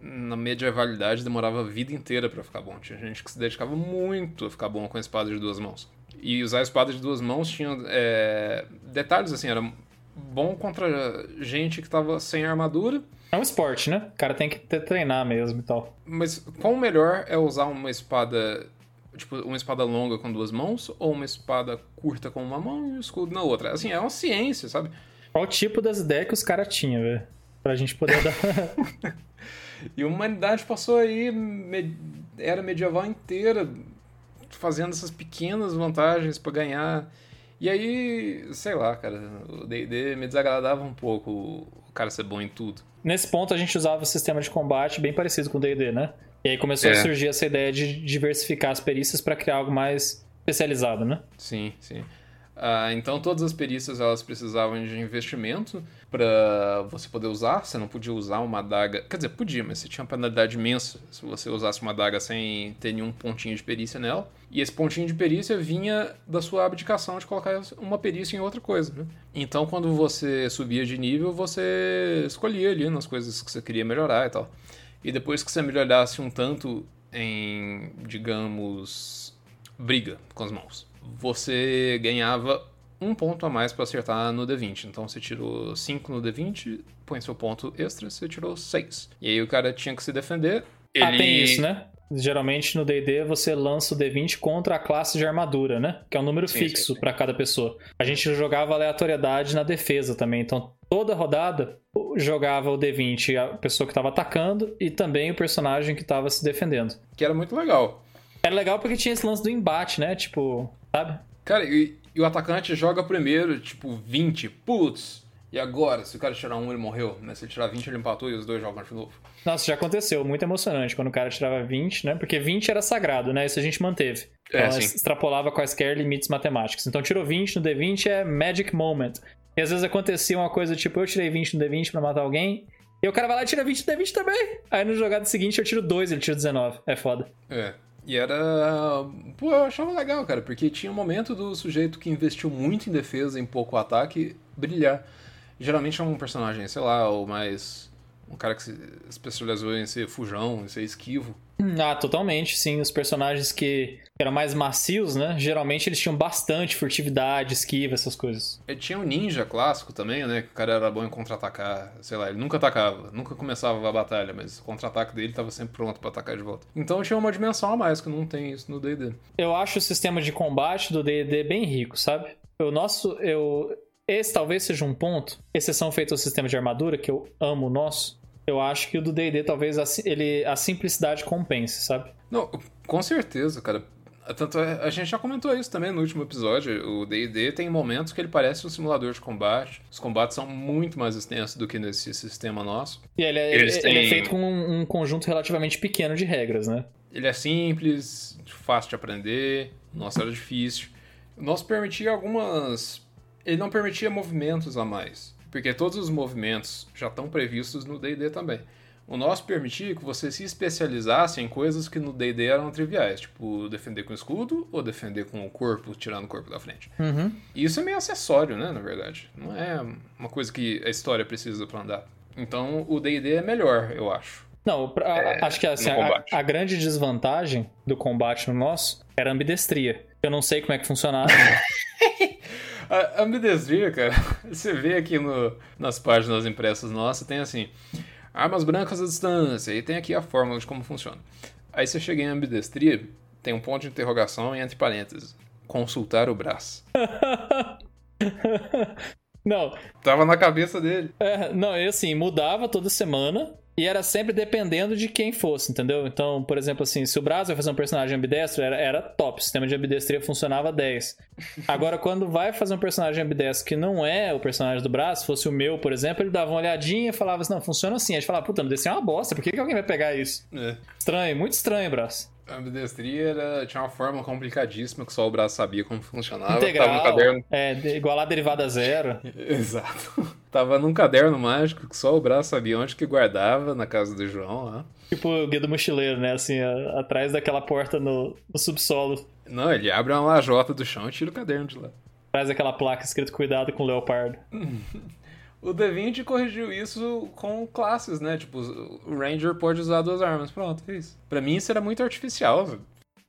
na medievalidade demorava a vida inteira para ficar bom. Tinha gente que se dedicava muito a ficar bom com a espada de duas mãos. E usar a espada de duas mãos tinha é, detalhes assim, era bom contra gente que tava sem armadura. É um esporte, né? O cara tem que treinar mesmo e tal. Mas qual melhor é usar uma espada, tipo, uma espada longa com duas mãos ou uma espada curta com uma mão e um escudo na outra? Assim, é uma ciência, sabe? Qual o tipo das ideias que os caras tinham, velho? Pra gente poder dar. e a humanidade passou aí, era medieval inteira fazendo essas pequenas vantagens para ganhar. E aí, sei lá, cara, o D&D me desagradava um pouco o cara ser bom em tudo. Nesse ponto a gente usava o sistema de combate bem parecido com o D&D, né? E aí começou é. a surgir essa ideia de diversificar as perícias para criar algo mais especializado, né? Sim, sim. Ah, então todas as perícias elas precisavam de investimento para você poder usar. Você não podia usar uma adaga. Quer dizer, podia, mas você tinha uma penalidade imensa se você usasse uma adaga sem ter nenhum pontinho de perícia nela. E esse pontinho de perícia vinha da sua abdicação de colocar uma perícia em outra coisa. Né? Então, quando você subia de nível, você escolhia ali nas coisas que você queria melhorar e tal. E depois que você melhorasse um tanto em, digamos, briga com as mãos você ganhava um ponto a mais para acertar no D20. Então você tirou 5 no D20, põe seu ponto extra, você tirou 6. E aí o cara tinha que se defender. Ele... Ah, tem isso, né? Geralmente no D&D você lança o D20 contra a classe de armadura, né? Que é um número sim, fixo para cada pessoa. A gente jogava aleatoriedade na defesa também. Então toda rodada jogava o D20 a pessoa que estava atacando e também o personagem que estava se defendendo. Que era muito legal. Era legal porque tinha esse lance do embate, né? Tipo, sabe? Cara, e, e o atacante joga primeiro, tipo, 20. Putz, e agora? Se o cara tirar um, ele morreu. Mas se ele tirar 20, ele empatou e os dois jogam de novo. Nossa, já aconteceu. Muito emocionante quando o cara tirava 20, né? Porque 20 era sagrado, né? Isso a gente manteve. É, então, extrapolava quaisquer limites matemáticos. Então, tirou 20 no D20 é magic moment. E às vezes acontecia uma coisa tipo, eu tirei 20 no D20 pra matar alguém, E o cara vai lá e tira 20 D20 também. Aí no jogado seguinte eu tiro 2, ele tira 19. É foda. É. E era. Pô, eu achava legal, cara, porque tinha um momento do sujeito que investiu muito em defesa, em pouco ataque, brilhar. Geralmente é um personagem, sei lá, ou mais um cara que se especializou em ser fujão, em ser esquivo. Ah, totalmente, sim. Os personagens que eram mais macios, né? Geralmente eles tinham bastante furtividade, esquiva, essas coisas. E tinha o ninja clássico também, né? Que o cara era bom em contra-atacar. Sei lá, ele nunca atacava, nunca começava a batalha, mas o contra-ataque dele estava sempre pronto para atacar de volta. Então tinha uma dimensão a mais que não tem isso no D&D. Eu acho o sistema de combate do D&D bem rico, sabe? O nosso, eu, esse talvez seja um ponto, exceção feita ao sistema de armadura, que eu amo o nosso. Eu acho que o do D&D talvez a, ele, a simplicidade compense, sabe? Não, com certeza, cara. Tanto é, a gente já comentou isso também no último episódio. O D&D tem momentos que ele parece um simulador de combate. Os combates são muito mais extensos do que nesse sistema nosso. E ele é, ele, têm... ele é feito com um, um conjunto relativamente pequeno de regras, né? Ele é simples, fácil de aprender. Nossa, era difícil. O nosso permitia algumas ele não permitia movimentos a mais, porque todos os movimentos já estão previstos no D&D também. O nosso permitia que você se especializasse em coisas que no D&D eram triviais, tipo defender com escudo ou defender com o corpo, tirando o corpo da frente. Uhum. E isso é meio acessório, né, na verdade. Não é uma coisa que a história precisa para andar. Então o D&D é melhor, eu acho. Não, a, é, acho que assim, a, a, grande desvantagem do combate no nosso era a ambidestria. Eu não sei como é que funcionava. A ambidestria, cara, você vê aqui no, nas páginas impressas nossas, tem assim, armas brancas à distância, e tem aqui a fórmula de como funciona. Aí você chega em ambidestria, tem um ponto de interrogação e entre parênteses, consultar o braço. não. Tava na cabeça dele. É, não, eu assim, mudava toda semana, e era sempre dependendo de quem fosse, entendeu? Então, por exemplo, assim, se o Brasil vai fazer um personagem ambidestro, era, era top. O sistema de ambidestria funcionava 10. Agora, quando vai fazer um personagem ambidestro que não é o personagem do Brasil, fosse o meu, por exemplo, ele dava uma olhadinha e falava assim: não, funciona assim. A gente falava, puta, ambidestria é uma bosta, por que, que alguém vai pegar isso? É. Estranho, muito estranho, Braço. A ambidestria era, tinha uma forma complicadíssima que só o braço sabia como funcionava. Integral, Tava no caderno. É, igual a derivada zero. Exato. Tava num caderno mágico que só o braço sabia onde que guardava na casa do João lá. Tipo o guia do mochileiro, né? Assim, a, atrás daquela porta no, no, subsolo. Não, ele abre uma lajota do chão e tira o caderno de lá. Traz aquela placa escrito cuidado com o leopardo. O D20 corrigiu isso com classes, né? Tipo, o Ranger pode usar duas armas. Pronto, é isso. Pra mim isso era muito artificial, velho.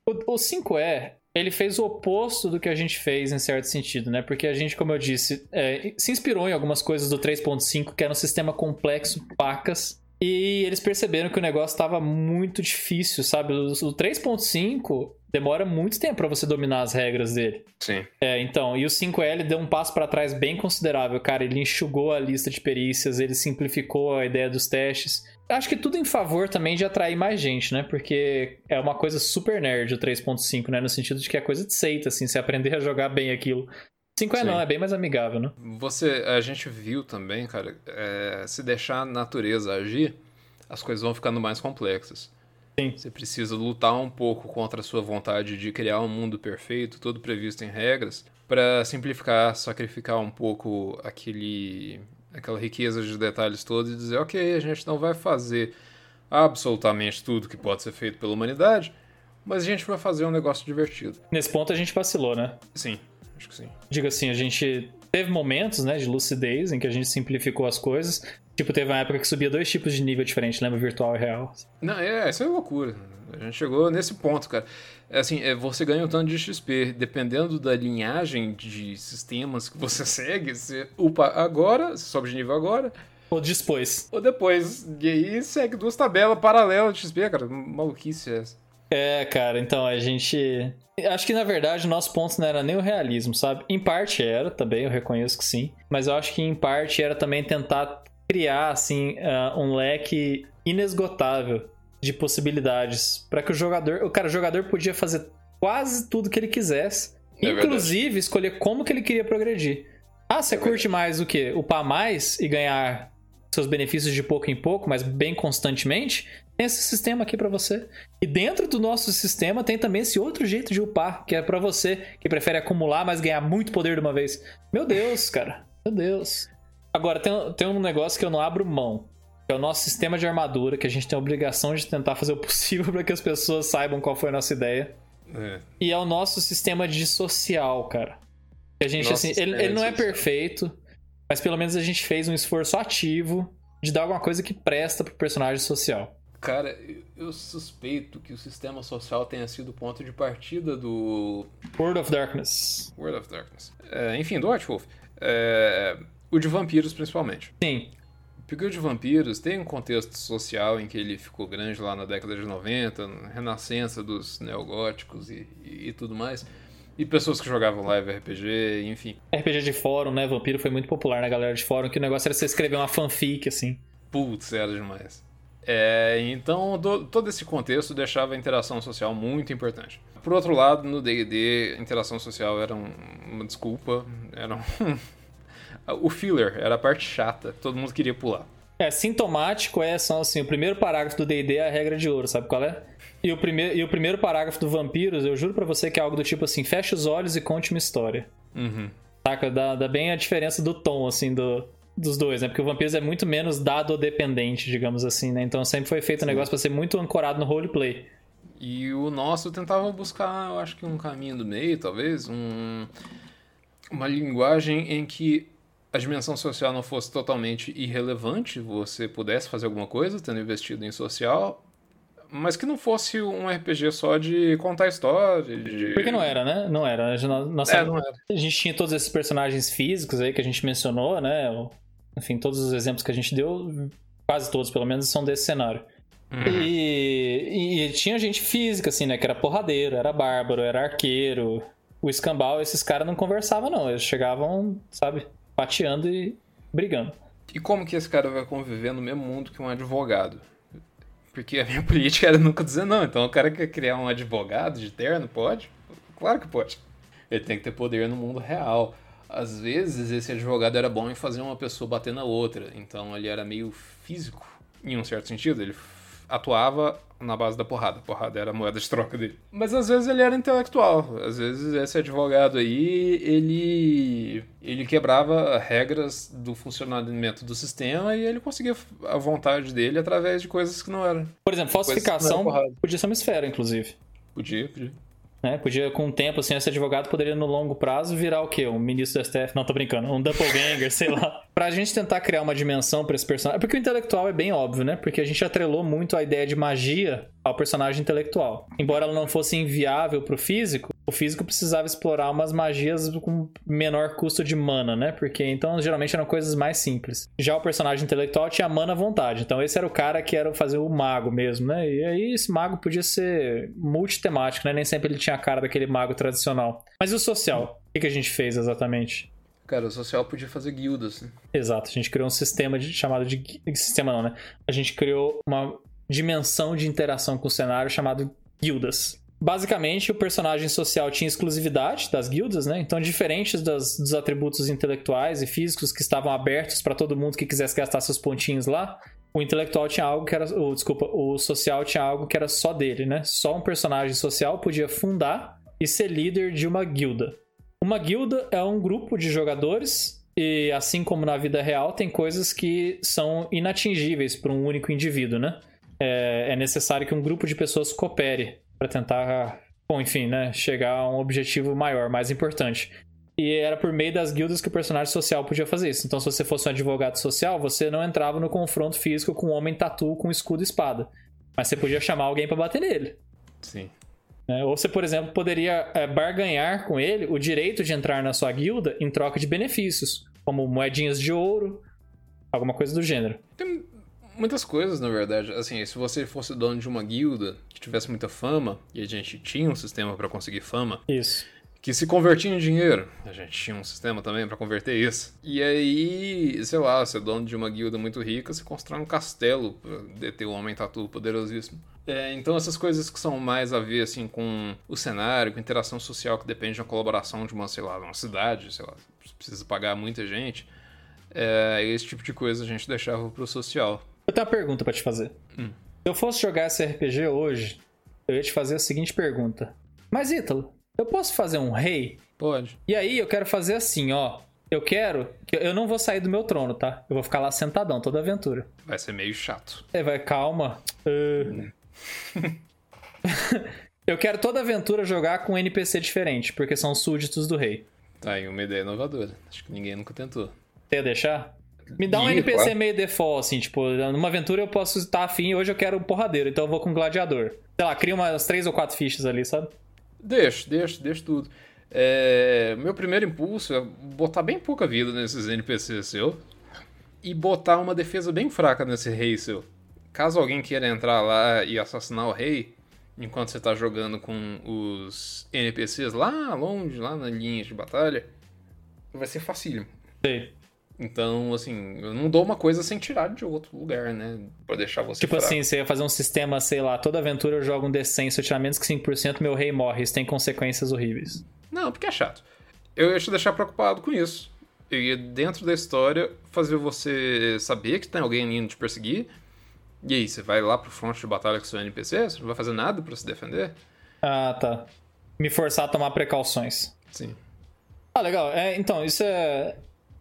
O, o 5E, ele fez o oposto do que a gente fez em certo sentido, né? Porque a gente, como eu disse, é, se inspirou em algumas coisas do 3.5, que era um sistema complexo, pacas. E eles perceberam que o negócio estava muito difícil, sabe? O, o 3.5 demora muito tempo para você dominar as regras dele. Sim. É, então, e o 5L deu um passo para trás bem considerável, cara. Ele enxugou a lista de perícias, ele simplificou a ideia dos testes. Acho que tudo em favor também de atrair mais gente, né? Porque é uma coisa super nerd o 3.5, né? No sentido de que é coisa de seita, assim, você aprender a jogar bem aquilo. 5 é Sim. não, é bem mais amigável, né? Você, a gente viu também, cara, é, se deixar a natureza agir, as coisas vão ficando mais complexas. Sim. Você precisa lutar um pouco contra a sua vontade de criar um mundo perfeito, todo previsto em regras, para simplificar, sacrificar um pouco aquele aquela riqueza de detalhes todos e dizer, ok, a gente não vai fazer absolutamente tudo que pode ser feito pela humanidade, mas a gente vai fazer um negócio divertido. Nesse ponto a gente vacilou, né? Sim, acho que sim. Diga assim, a gente teve momentos, né, de lucidez em que a gente simplificou as coisas, Tipo, teve uma época que subia dois tipos de nível diferentes, lembra? Virtual e real. Não, é, isso é loucura. A gente chegou nesse ponto, cara. É assim, é, você ganha um tanto de XP. Dependendo da linhagem de sistemas que você segue, você upa agora, você sobe de nível agora. Ou depois. Ou depois. E aí segue duas tabelas paralelas de XP, cara. Maluquice essa. É, cara, então a gente. Acho que na verdade o nosso ponto não era nem o realismo, sabe? Em parte era também, eu reconheço que sim. Mas eu acho que em parte era também tentar criar assim uh, um leque inesgotável de possibilidades para que o jogador, o cara, o jogador podia fazer quase tudo que ele quisesse, é inclusive verdade. escolher como que ele queria progredir. Ah, você é curte verdade. mais o quê? Upar mais e ganhar seus benefícios de pouco em pouco, mas bem constantemente? Tem esse sistema aqui para você. E dentro do nosso sistema tem também esse outro jeito de upar, que é para você que prefere acumular, mas ganhar muito poder de uma vez. Meu Deus, cara. Meu Deus. Agora, tem, tem um negócio que eu não abro mão. que é o nosso sistema de armadura, que a gente tem a obrigação de tentar fazer o possível para que as pessoas saibam qual foi a nossa ideia. É. E é o nosso sistema de social, cara. Que a gente, Nosso assim, ele, ele não é perfeito, mas pelo menos a gente fez um esforço ativo de dar alguma coisa que presta pro personagem social. Cara, eu- suspeito que o sistema social tenha sido o ponto de partida do World of Darkness. World of Darkness. É, enfim, do White Wolf. É, o de vampiros, principalmente. Sim, Porque o de vampiros tem um contexto social em que ele ficou grande lá na década de 90, na renascença dos neogóticos e, e, e tudo mais. E pessoas que jogavam live RPG, enfim. RPG de fórum, né? Vampiro foi muito popular na galera de fórum, que o negócio era você escrever uma fanfic, assim. Putz, era demais. É, então, do- todo esse contexto deixava a interação social muito importante. Por outro lado, no D&D, a interação social era um- uma desculpa, era um... o filler, era a parte chata, todo mundo queria pular. É, sintomático é só assim, o primeiro parágrafo do D&D é a regra de ouro, sabe qual é? E o, primeiro, e o primeiro parágrafo do Vampiros, eu juro pra você que é algo do tipo assim, fecha os olhos e conte uma história. Uhum. Saca? Dá, dá bem a diferença do tom, assim, do, dos dois, né? Porque o Vampiros é muito menos dado dependente, digamos assim, né? Então sempre foi feito um negócio pra ser muito ancorado no roleplay. E o nosso tentava buscar, eu acho que um caminho do meio, talvez, um, uma linguagem em que a dimensão social não fosse totalmente irrelevante, você pudesse fazer alguma coisa tendo investido em social, mas que não fosse um RPG só de contar história. De... Porque não era, né? Não era. A gente, nós- É, não era. a gente tinha todos esses personagens físicos aí que a gente mencionou, né? O- Enfim, todos os exemplos que a gente deu, quase todos pelo menos, são desse cenário. Uhum. E, e tinha gente física, assim, né? Que era porradeiro, era bárbaro, era arqueiro. O escambau, esses caras não conversavam, não. Eles chegavam, sabe, pateando e brigando. E como que esse cara vai conviver no mesmo mundo que um advogado? Porque a minha política era nunca dizer não. Então o cara quer criar um advogado de terno, pode? Claro que pode. Ele tem que ter poder no mundo real. Às vezes esse advogado era bom em fazer uma pessoa bater na outra. Então ele era meio físico, em um certo sentido. Ele atuava na base da porrada. A porrada era a moeda de troca dele. Mas às vezes ele era intelectual. Às vezes esse advogado aí, ele ele quebrava regras do funcionamento do sistema e ele conseguia a vontade dele através de coisas que não eram. Por exemplo, falsificação podia ser uma esfera, inclusive. Podia, podia. Né? Podia, com o tempo, assim, esse advogado poderia, no longo prazo, virar o quê? Um ministro do STF? Não, tô brincando. Um doppelganger, sei lá. Pra gente tentar criar uma dimensão pra esse personagem... Porque o intelectual é bem óbvio, né? Porque a gente atrelou muito a ideia de magia ao personagem intelectual. Embora ela não fosse inviável pro físico, o físico precisava explorar umas magias com menor custo de mana, né? Porque, então, geralmente eram coisas mais simples. Já o personagem intelectual tinha mana à vontade. Então, esse era o cara que era fazer o mago mesmo, né? E aí, esse mago podia ser multitemático, né? Nem sempre ele tinha a cara daquele mago tradicional. Mas e o social? O que, que a gente fez exatamente? Cara, o social podia fazer guildas. né? Exato, a gente criou um sistema de, chamado de. Sistema não, né? A gente criou uma dimensão de interação com o cenário chamado guildas. Basicamente, o personagem social tinha exclusividade das guildas, né? Então, diferentes das- dos atributos intelectuais e físicos que estavam abertos para todo mundo que quisesse gastar seus pontinhos lá, o intelectual tinha algo que era. o- desculpa, o social tinha algo que era só dele, né? Só um personagem social podia fundar e ser líder de uma guilda. Uma guilda é um grupo de jogadores e assim como na vida real tem coisas que são inatingíveis para um único indivíduo, né? É, é necessário que um grupo de pessoas coopere para tentar, bom, enfim, né, chegar a um objetivo maior, mais importante. E era por meio das guildas que o personagem social podia fazer isso. Então, se você fosse um advogado social, você não entrava no confronto físico com um homem tatu com escudo e espada. Mas você podia chamar alguém para bater nele. Sim. né? Ou você, por exemplo, poderia é, barganhar com ele o direito de entrar na sua guilda em troca de benefícios, como moedinhas de ouro, alguma coisa do gênero. Tem muitas coisas, na verdade. Assim, se você fosse dono de uma guilda que tivesse muita fama, e a gente tinha um sistema para conseguir fama, Isso. que se convertia em dinheiro. A gente tinha um sistema também para converter isso. E aí, sei lá, você é dono de uma guilda muito rica, você constrói um castelo pra deter o homem tatu poderosíssimo. É, então essas coisas que são mais a ver assim com o cenário, com a interação social que depende da colaboração de uma, sei lá, uma cidade, sei lá, precisa pagar muita gente. É, esse tipo de coisa a gente deixava pro social. Eu tenho uma pergunta pra te fazer. Hum. Se eu fosse jogar esse RPG hoje, eu ia te fazer a seguinte pergunta. Mas, Ítalo, eu posso fazer um rei? Pode. E aí eu quero fazer assim, ó. eu quero que eu não vou sair do meu trono, tá? Eu vou ficar lá sentadão toda aventura. Vai ser meio chato. É, vai, calma. Uh... eu quero toda aventura jogar com um NPC diferente, porque são súditos do rei. Tá aí uma ideia inovadora. Acho que ninguém nunca tentou. Quer deixar? Me dá um Ih, NPC claro. meio default, assim, tipo, numa aventura eu posso estar afim, hoje eu quero um porradeiro, então eu vou com um gladiador. Sei lá, cria umas três ou quatro fichas ali, sabe? Deixa, deixa, deixa tudo. É, meu primeiro impulso é botar bem pouca vida nesses NPCs seu e botar uma defesa bem fraca nesse rei seu. Caso alguém queira entrar lá e assassinar o rei, enquanto você tá jogando com os NPCs lá longe, lá na linha de batalha, vai ser facílimo. Sei. Então, assim, eu não dou uma coisa sem tirar de outro lugar, né? Pra deixar você Tipo fraco. assim, você ia fazer um sistema, sei lá, toda aventura eu jogo um D100, se eu tirar menos que 5%, meu rei morre, isso tem consequências horríveis. Não, porque é chato. Eu ia te deixar preocupado com isso. Eu ia, dentro da história, fazer você saber que tem alguém indo te perseguir. E aí, você vai lá pro fronte de batalha com seu NPC? Você não vai fazer nada pra se defender? Ah, tá. Me forçar a tomar precauções. Sim. Ah, legal. É, então, isso é,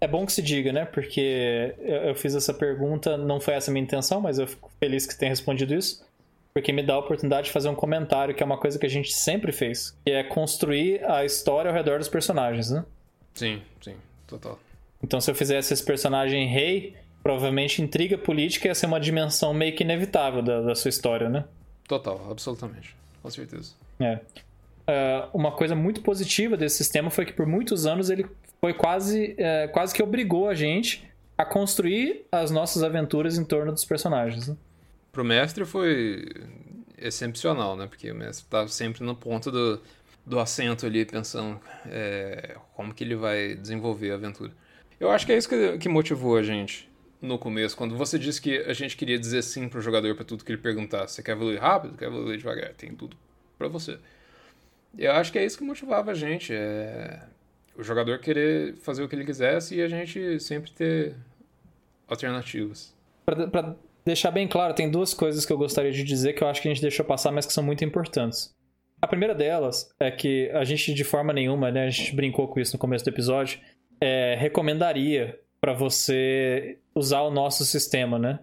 é bom que se diga, né? Porque eu, fiz essa pergunta, não foi essa a minha intenção, mas eu fico feliz que tenha respondido isso. Porque me dá a oportunidade de fazer um comentário, que é uma coisa que a gente sempre fez, que é construir a história ao redor dos personagens, né? Sim, sim, total. Então, se eu fizesse esse personagem rei, provavelmente intriga política ia ser uma dimensão meio que inevitável da, da sua história, né? Total, absolutamente. Com certeza. É. Ah, uma coisa muito positiva desse sistema foi que por muitos anos ele foi quase, é, quase que obrigou a gente a construir as nossas aventuras em torno dos personagens. Né? Pro mestre foi excepcional, né? Porque o mestre tá sempre na ponta do, do assento ali, pensando é, como que ele vai desenvolver a aventura. Eu acho que é isso que, que motivou a gente no começo, quando você disse que a gente queria dizer sim pro jogador para tudo que ele perguntasse. Você quer evoluir rápido? Quer evoluir devagar? Tem tudo para você. Eu acho que é isso que motivava a gente. É o jogador querer fazer o que ele quisesse e a gente sempre ter alternativas. Pra deixar bem claro, tem duas coisas que eu gostaria de dizer que eu acho que a gente deixou passar, mas que são muito importantes. A primeira delas é que a gente, de forma nenhuma, né, a gente brincou com isso no começo do episódio, é, recomendaria para você usar o nosso sistema, né?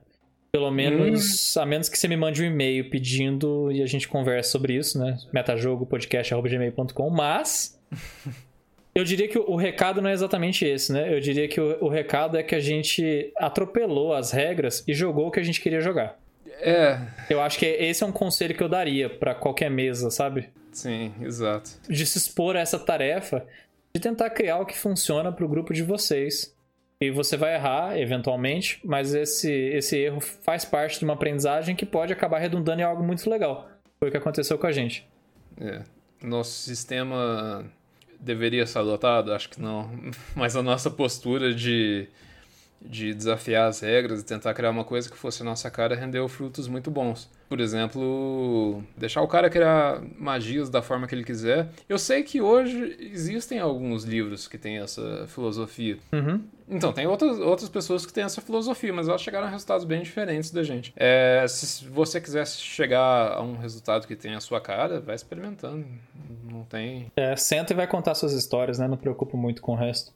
Pelo menos, a menos que você me mande um e-mail pedindo e a gente converse sobre isso, né? metajogopodcast.gmail.com, mas eu diria que o, recado não é exatamente esse, né? Eu diria que o, o recado é que a gente atropelou as regras e jogou o que a gente queria jogar. É, Eu acho que esse é um conselho que eu daria pra qualquer mesa, sabe? sim, exato. De se expor a essa tarefa de tentar criar o que funciona pro grupo de vocês. E você vai errar, eventualmente, mas esse, esse erro faz parte de uma aprendizagem que pode acabar redundando em algo muito legal. Foi o que aconteceu com a gente. É. Nosso sistema deveria ser adotado? Acho que não. Mas a nossa postura de, de desafiar as regras e tentar criar uma coisa que fosse nossa cara rendeu frutos muito bons. Por exemplo, deixar o cara criar magias da forma que ele quiser. Eu sei que hoje existem alguns livros que têm essa filosofia. Uhum. Então, tem outras, outras pessoas que têm essa filosofia, mas elas chegaram a resultados bem diferentes da gente. É, se você quiser chegar a um resultado que tenha a sua cara, vai experimentando. Não tem. É, senta e vai contar suas histórias, né? Não preocupa muito com o resto.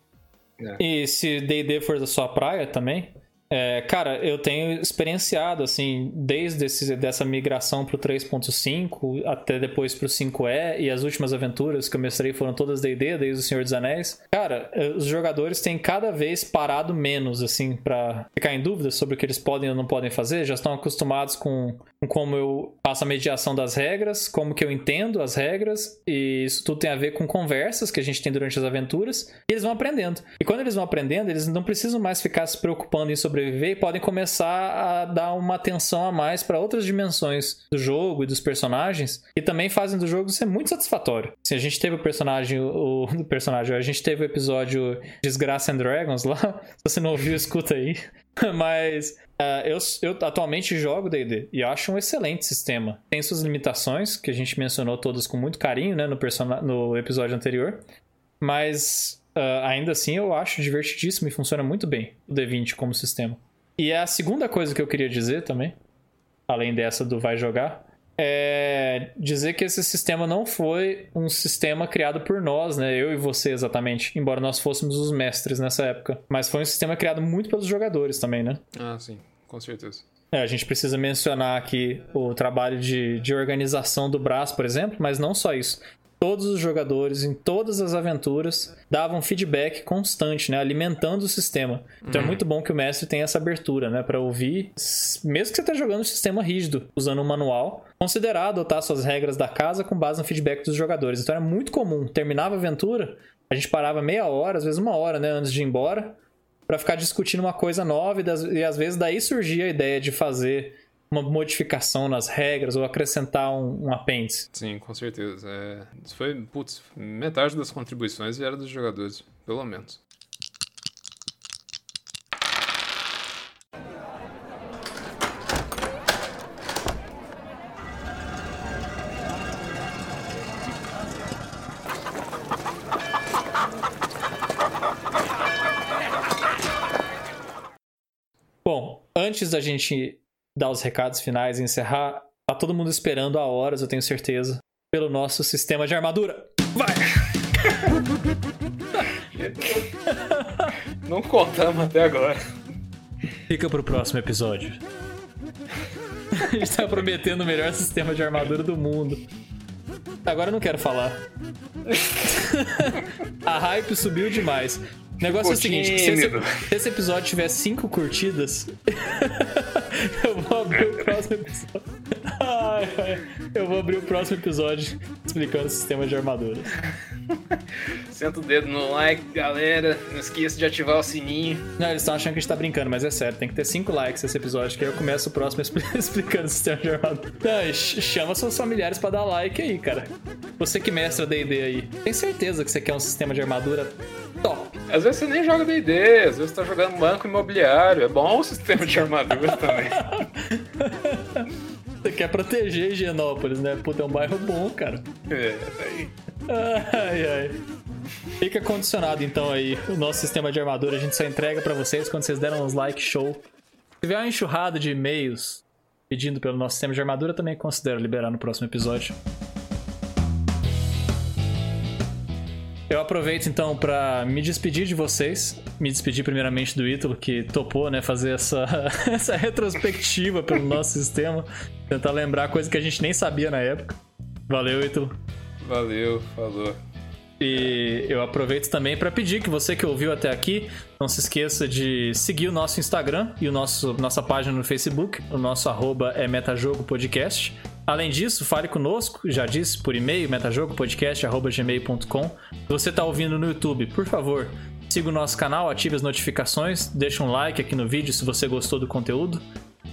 É. E se D&D for da sua praia também, é, cara, eu tenho experienciado, assim, desde esse, dessa migração pro 3.5 até depois pro 5E e as últimas aventuras que eu mestrei foram todas D&D, desde o Senhor dos Anéis. Cara, eh, os jogadores têm cada vez parado menos, assim, pra ficar em dúvida sobre o que eles podem ou não podem fazer, já estão acostumados com, com como eu faço a mediação das regras, como que eu entendo as regras, e isso tudo tem a ver com conversas que a gente tem durante as aventuras, e eles vão aprendendo. E quando eles vão aprendendo, eles não precisam mais ficar se preocupando em sobreviver e podem começar a dar uma atenção a mais para outras dimensões do jogo e dos personagens, que também fazem do jogo ser muito satisfatório. Assim, a gente teve o personagem, o, personagem, a gente teve o episódio Desgraça and Dragons lá, se você não ouviu, escuta aí. Mas ah, eu, eu atualmente jogo D&D e acho um excelente sistema. Tem suas limitações, que a gente mencionou todas com muito carinho né, no, no episódio anterior. Mas ah, ainda assim eu acho divertidíssimo e funciona muito bem o D20 como sistema. E a segunda coisa que eu queria dizer também, além dessa do vai jogar, é dizer que esse sistema não foi um sistema criado por nós, né? Eu e você exatamente, embora nós fôssemos os mestres nessa época. Mas foi um sistema criado muito pelos jogadores também, né? Ah, sim, com certeza. É, a gente precisa mencionar aqui o trabalho de, de organização do Brás, por exemplo, mas não só isso todos os jogadores em todas as aventuras davam feedback constante, né, alimentando o sistema. Então é uhum. é muito bom que o mestre tenha essa abertura, né, para ouvir, mesmo que você esteja jogando um sistema rígido, usando um manual, considerar adotar suas regras da casa com base no feedback dos jogadores. Então é muito comum, terminava a aventura, a gente parava meia hora, às vezes uma hora, né, antes de ir embora, para ficar discutindo uma coisa nova e, das, e às vezes daí surgia a ideia de fazer uma modificação nas regras ou acrescentar um, um apêndice. Sim, com certeza. É, foi, putz, metade das contribuições vieram dos jogadores, pelo menos. Bom, antes da gente dar os recados finais e encerrar. Tá todo mundo esperando há horas, eu tenho certeza, pelo nosso sistema de armadura. Vai! Não contamos até agora. Fica pro próximo episódio. A gente tá prometendo o melhor sistema de armadura do mundo. Agora eu não quero falar. A hype subiu demais. O negócio é o seguinte: se esse, se esse, episódio tiver cinco curtidas, eu vou abrir o próximo episódio. Ai, ai, eu vou abrir o próximo episódio explicando o sistema de armadura. Senta o dedo no like, galera. Não esqueça de ativar o sininho. Não, eles estão achando que a gente tá brincando, mas é sério. Tem que ter cinco likes esse episódio, que aí eu começo o próximo explicando o sistema de armadura. Não, chama seus familiares pra dar like aí, cara. Você que mestra D&D aí. Tem certeza que você quer um sistema de armadura top. Às vezes você nem joga D&D, às vezes você tá jogando banco imobiliário. É bom o sistema de armadura também. Você quer proteger Higienópolis, né? Puta, é um bairro bom, cara. É, daí. Ai, ai. Fica condicionado então aí o nosso sistema de armadura. A gente só entrega para vocês quando vocês deram uns like show. Se tiver uma enxurrada de e-mails pedindo pelo nosso sistema de armadura, também considero liberar no próximo episódio. Eu aproveito então para me despedir de vocês. Me despedir primeiramente do Ítalo, que topou, né, fazer essa, essa retrospectiva pelo nosso sistema. Tentar lembrar coisa que a gente nem sabia na época. Valeu, Ítalo. Valeu, falou. E eu aproveito também para pedir que você que ouviu até aqui, não se esqueça de seguir o nosso Instagram e o nosso nossa página no Facebook. O nosso arroba é Metajogo Podcast. Além disso, fale conosco, já disse, por e-mail, metajogopodcast.gmail.com. Se você está ouvindo no YouTube, por favor, siga o nosso canal, ative as notificações, deixa um like aqui no vídeo se você gostou do conteúdo.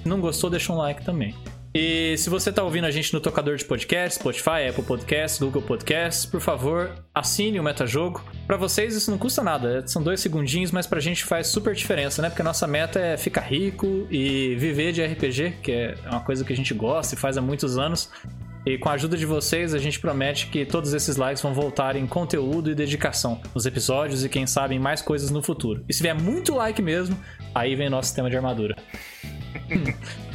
Se não gostou, deixa um like também. E se você está ouvindo a gente no tocador de podcast, Spotify, Apple Podcasts, Google Podcasts, por favor, assine o Metajogo. Para vocês isso não custa nada, são dois segundinhos, mas pra gente faz super diferença, né? Porque a nossa meta é ficar rico e viver de RPG, que é uma coisa que a gente gosta e faz há muitos anos. E com a ajuda de vocês, a gente promete que todos esses likes vão voltar em conteúdo e dedicação nos episódios e quem sabe em mais coisas no futuro. E se vier muito like mesmo, aí vem nosso sistema de armadura.